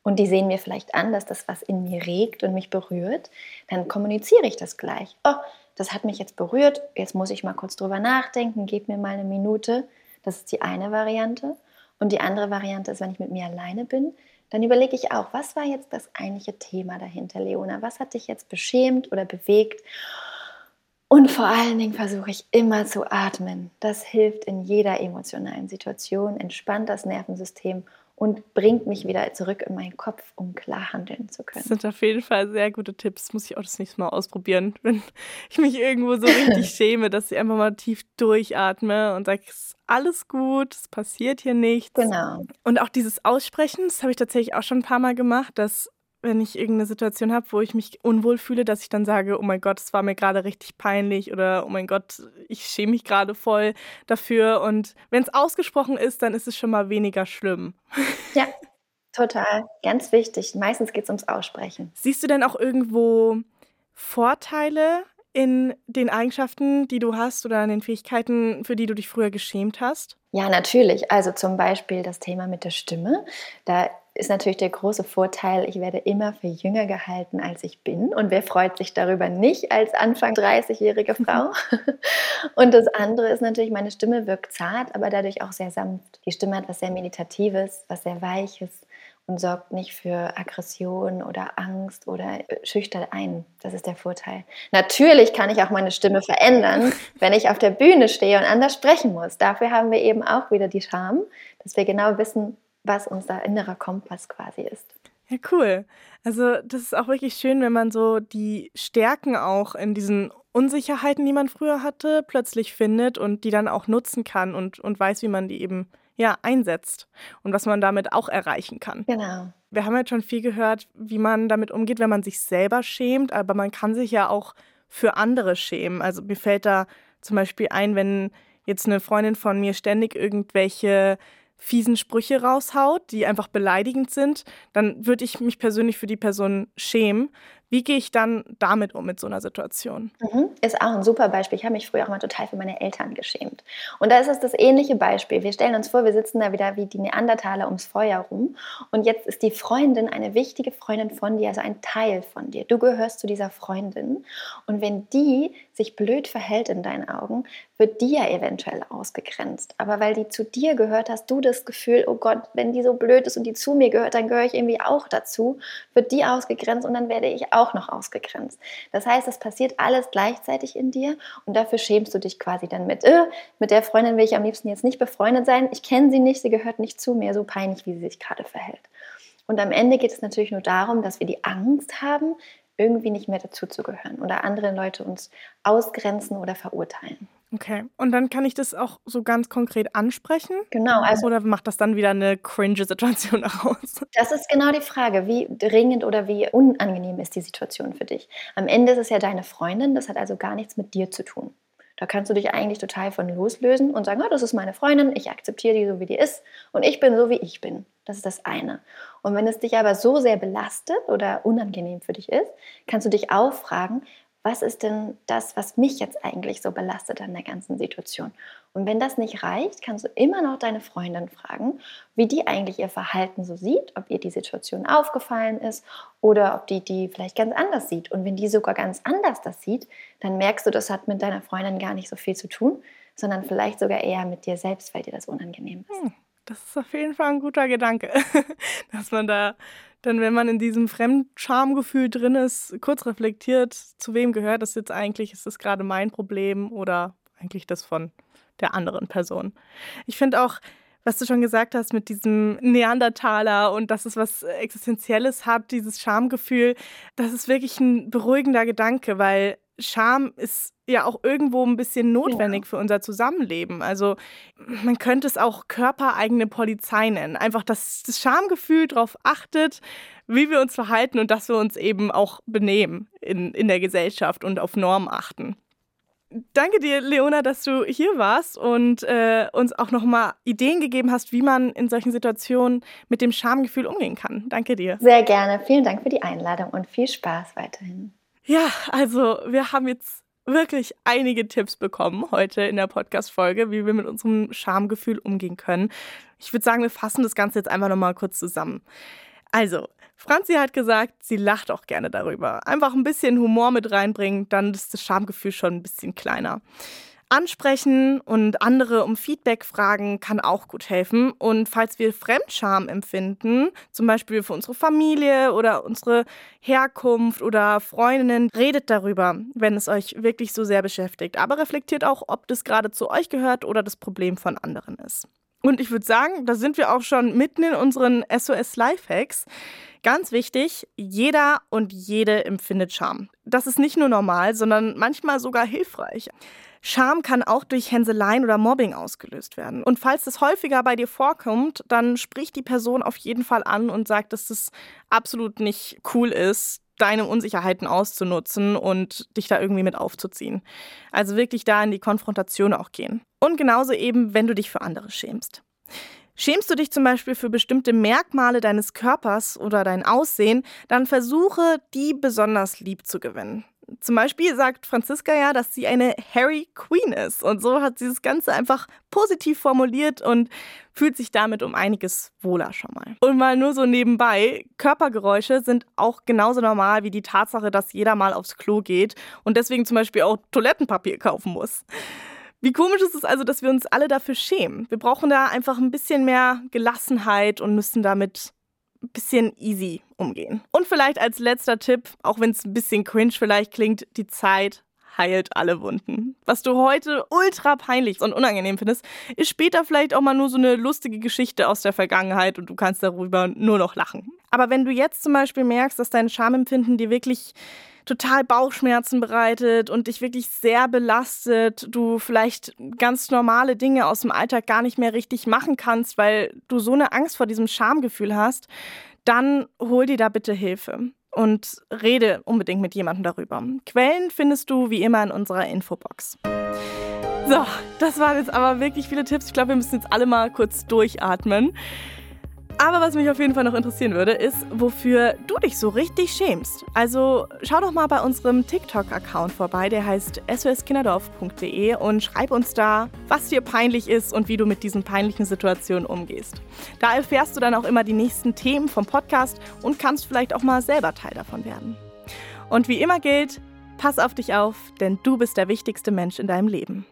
und die sehen mir vielleicht an, dass das was in mir regt und mich berührt, dann kommuniziere ich das gleich. Oh, das hat mich jetzt berührt, jetzt muss ich mal kurz drüber nachdenken, gib mir mal eine Minute. Das ist die eine Variante. Und die andere Variante ist, wenn ich mit mir alleine bin, dann überlege ich auch, was war jetzt das eigentliche Thema dahinter, Leona? Was hat dich jetzt beschämt oder bewegt? Und vor allen Dingen versuche ich immer zu atmen. Das hilft in jeder emotionalen Situation, entspannt das Nervensystem und bringt mich wieder zurück in meinen Kopf, um klar handeln zu können. Das sind auf jeden Fall sehr gute Tipps. Muss ich auch das nächste Mal ausprobieren, (laughs) wenn ich mich irgendwo so richtig (laughs) schäme, dass ich einfach mal tief durchatme und sage, es ist alles gut, es passiert hier nichts. Genau. Und auch dieses Aussprechen, das habe ich tatsächlich auch schon ein paar Mal gemacht, dass wenn ich irgendeine Situation habe, wo ich mich unwohl fühle, dass ich dann sage, oh mein Gott, es war mir gerade richtig peinlich oder oh mein Gott, ich schäme mich gerade voll dafür. Und wenn es ausgesprochen ist, dann ist es schon mal weniger schlimm. (laughs) Ja, total. Ganz wichtig. Meistens geht es ums Aussprechen. Siehst du denn auch irgendwo Vorteile in den Eigenschaften, die du hast oder in den Fähigkeiten, für die du dich früher geschämt hast? Ja, natürlich. Also zum Beispiel das Thema mit der Stimme. Da ist natürlich der große Vorteil, ich werde immer für jünger gehalten, als ich bin. Und wer freut sich darüber nicht als Anfang 30-jährige (laughs) Frau? Und das andere ist natürlich, meine Stimme wirkt zart, aber dadurch auch sehr sanft. Die Stimme hat was sehr Meditatives, was sehr Weiches und sorgt nicht für Aggression oder Angst oder schüchtert ein. Das ist der Vorteil. Natürlich kann ich auch meine Stimme verändern, (laughs) wenn ich auf der Bühne stehe und anders sprechen muss. Dafür haben wir eben auch wieder die Charme, dass wir genau wissen, was unser innerer Kompass quasi ist. Ja, cool. Also das ist auch wirklich schön, wenn man so die Stärken auch in diesen Unsicherheiten, die man früher hatte, plötzlich findet und die dann auch nutzen kann und, und weiß, wie man die eben ja, einsetzt und was man damit auch erreichen kann. Genau. Wir haben jetzt schon viel gehört, wie man damit umgeht, wenn man sich selber schämt, aber man kann sich ja auch für andere schämen. Also mir fällt da zum Beispiel ein, wenn jetzt eine Freundin von mir ständig irgendwelche fiesen Sprüche raushaut, die einfach beleidigend sind, dann würde ich mich persönlich für die Person schämen, wie gehe ich dann damit um mit so einer Situation? Mhm. Ist auch ein super Beispiel. Ich habe mich früher auch mal total für meine Eltern geschämt. Und da ist es das ähnliche Beispiel. Wir stellen uns vor, wir sitzen da wieder wie die Neandertaler ums Feuer rum. Und jetzt ist die Freundin eine wichtige Freundin von dir, also ein Teil von dir. Du gehörst zu dieser Freundin. Und wenn die sich blöd verhält in deinen Augen, wird die ja eventuell ausgegrenzt. Aber weil die zu dir gehört, hast du das Gefühl, oh Gott, wenn die so blöd ist und die zu mir gehört, dann gehöre ich irgendwie auch dazu, wird die ausgegrenzt und dann werde ich auch auch noch ausgegrenzt. Das heißt, es passiert alles gleichzeitig in dir und dafür schämst du dich quasi dann mit, äh, mit der Freundin will ich am liebsten jetzt nicht befreundet sein, ich kenne sie nicht, sie gehört nicht zu mir, so peinlich, wie sie sich gerade verhält. Und am Ende geht es natürlich nur darum, dass wir die Angst haben, irgendwie nicht mehr dazuzugehören oder andere Leute uns ausgrenzen oder verurteilen. Okay. Und dann kann ich das auch so ganz konkret ansprechen? Genau. Also oder macht das dann wieder eine cringe Situation (laughs) daraus? Das ist genau die Frage. Wie dringend oder wie unangenehm ist die Situation für dich? Am Ende ist es ja deine Freundin, das hat also gar nichts mit dir zu tun. Da kannst du dich eigentlich total von loslösen und sagen, oh, das ist meine Freundin, ich akzeptiere die so, wie die ist und ich bin so, wie ich bin. Das ist das eine. Und wenn es dich aber so sehr belastet oder unangenehm für dich ist, kannst du dich auch fragen, was ist denn das, was mich jetzt eigentlich so belastet an der ganzen Situation? Und wenn das nicht reicht, kannst du immer noch deine Freundin fragen, wie die eigentlich ihr Verhalten so sieht, ob ihr die Situation aufgefallen ist oder ob die die vielleicht ganz anders sieht. Und wenn die sogar ganz anders das sieht, dann merkst du, das hat mit deiner Freundin gar nicht so viel zu tun, sondern vielleicht sogar eher mit dir selbst, weil dir das unangenehm ist. Hm, das ist auf jeden Fall ein guter Gedanke, (laughs) dass man da dann, wenn man in diesem Fremdschamgefühl drin ist, kurz reflektiert, zu wem gehört das jetzt eigentlich? Ist das gerade mein Problem oder eigentlich das von der anderen Person? Ich finde auch, was du schon gesagt hast mit diesem Neandertaler und dass es was Existenzielles hat, dieses Schamgefühl, das ist wirklich ein beruhigender Gedanke, weil Scham ist ja auch irgendwo ein bisschen notwendig ja. für unser Zusammenleben. Also man könnte es auch körpereigene Polizei nennen. Einfach, dass das Schamgefühl darauf achtet, wie wir uns verhalten und dass wir uns eben auch benehmen in, in der Gesellschaft und auf Normen achten. Danke dir, Leona, dass du hier warst und äh, uns auch nochmal Ideen gegeben hast, wie man in solchen Situationen mit dem Schamgefühl umgehen kann. Danke dir. Sehr gerne. Vielen Dank für die Einladung und viel Spaß weiterhin. Ja, also wir haben jetzt wirklich einige Tipps bekommen heute in der Podcast-Folge, wie wir mit unserem Schamgefühl umgehen können. Ich würde sagen, wir fassen das Ganze jetzt einfach nochmal kurz zusammen. Also, Franzi hat gesagt, sie lacht auch gerne darüber. Einfach ein bisschen Humor mit reinbringen, dann ist das Schamgefühl schon ein bisschen kleiner. Ansprechen und andere um Feedback fragen kann auch gut helfen. Und falls wir Fremdscham empfinden, zum Beispiel für unsere Familie oder unsere Herkunft oder Freundinnen, redet darüber, wenn es euch wirklich so sehr beschäftigt. Aber reflektiert auch, ob das gerade zu euch gehört oder das Problem von anderen ist. Und ich würde sagen, da sind wir auch schon mitten in unseren SOS Lifehacks. Ganz wichtig, jeder und jede empfindet Scham. Das ist nicht nur normal, sondern manchmal sogar hilfreich. Scham kann auch durch Hänseleien oder Mobbing ausgelöst werden. Und falls das häufiger bei dir vorkommt, dann sprich die Person auf jeden Fall an und sag, dass das absolut nicht cool ist, deine Unsicherheiten auszunutzen und dich da irgendwie mit aufzuziehen. Also wirklich da in die Konfrontation auch gehen. Und genauso eben, wenn du dich für andere schämst. Schämst du dich zum Beispiel für bestimmte Merkmale deines Körpers oder dein Aussehen, dann versuche, die besonders lieb zu gewinnen. Zum Beispiel sagt Franziska ja, dass sie eine Harry Queen ist. Und so hat sie das Ganze einfach positiv formuliert und fühlt sich damit um einiges wohler schon mal. Und mal nur so nebenbei, Körpergeräusche sind auch genauso normal wie die Tatsache, dass jeder mal aufs Klo geht und deswegen zum Beispiel auch Toilettenpapier kaufen muss. Wie komisch ist es also, dass wir uns alle dafür schämen? Wir brauchen da einfach ein bisschen mehr Gelassenheit und müssen damit bisschen easy umgehen. Und vielleicht als letzter Tipp, auch wenn es ein bisschen cringe vielleicht klingt, die Zeit heilt alle Wunden. Was du heute ultra peinlich und unangenehm findest, ist später vielleicht auch mal nur so eine lustige Geschichte aus der Vergangenheit und du kannst darüber nur noch lachen. Aber wenn du jetzt zum Beispiel merkst, dass dein Schamempfinden dir wirklich total Bauchschmerzen bereitet und dich wirklich sehr belastet, du vielleicht ganz normale Dinge aus dem Alltag gar nicht mehr richtig machen kannst, weil du so eine Angst vor diesem Schamgefühl hast, dann hol dir da bitte Hilfe und rede unbedingt mit jemandem darüber. Quellen findest du wie immer in unserer Infobox. So, das waren jetzt aber wirklich viele Tipps. Ich glaube, wir müssen jetzt alle mal kurz durchatmen. Aber was mich auf jeden Fall noch interessieren würde, ist, wofür du dich so richtig schämst. Also schau doch mal bei unserem TikTok-Account vorbei, der heißt soskinderdorf.de und schreib uns da, was dir peinlich ist und wie du mit diesen peinlichen Situationen umgehst. Da erfährst du dann auch immer die nächsten Themen vom Podcast und kannst vielleicht auch mal selber Teil davon werden. Und wie immer gilt, pass auf dich auf, denn du bist der wichtigste Mensch in deinem Leben.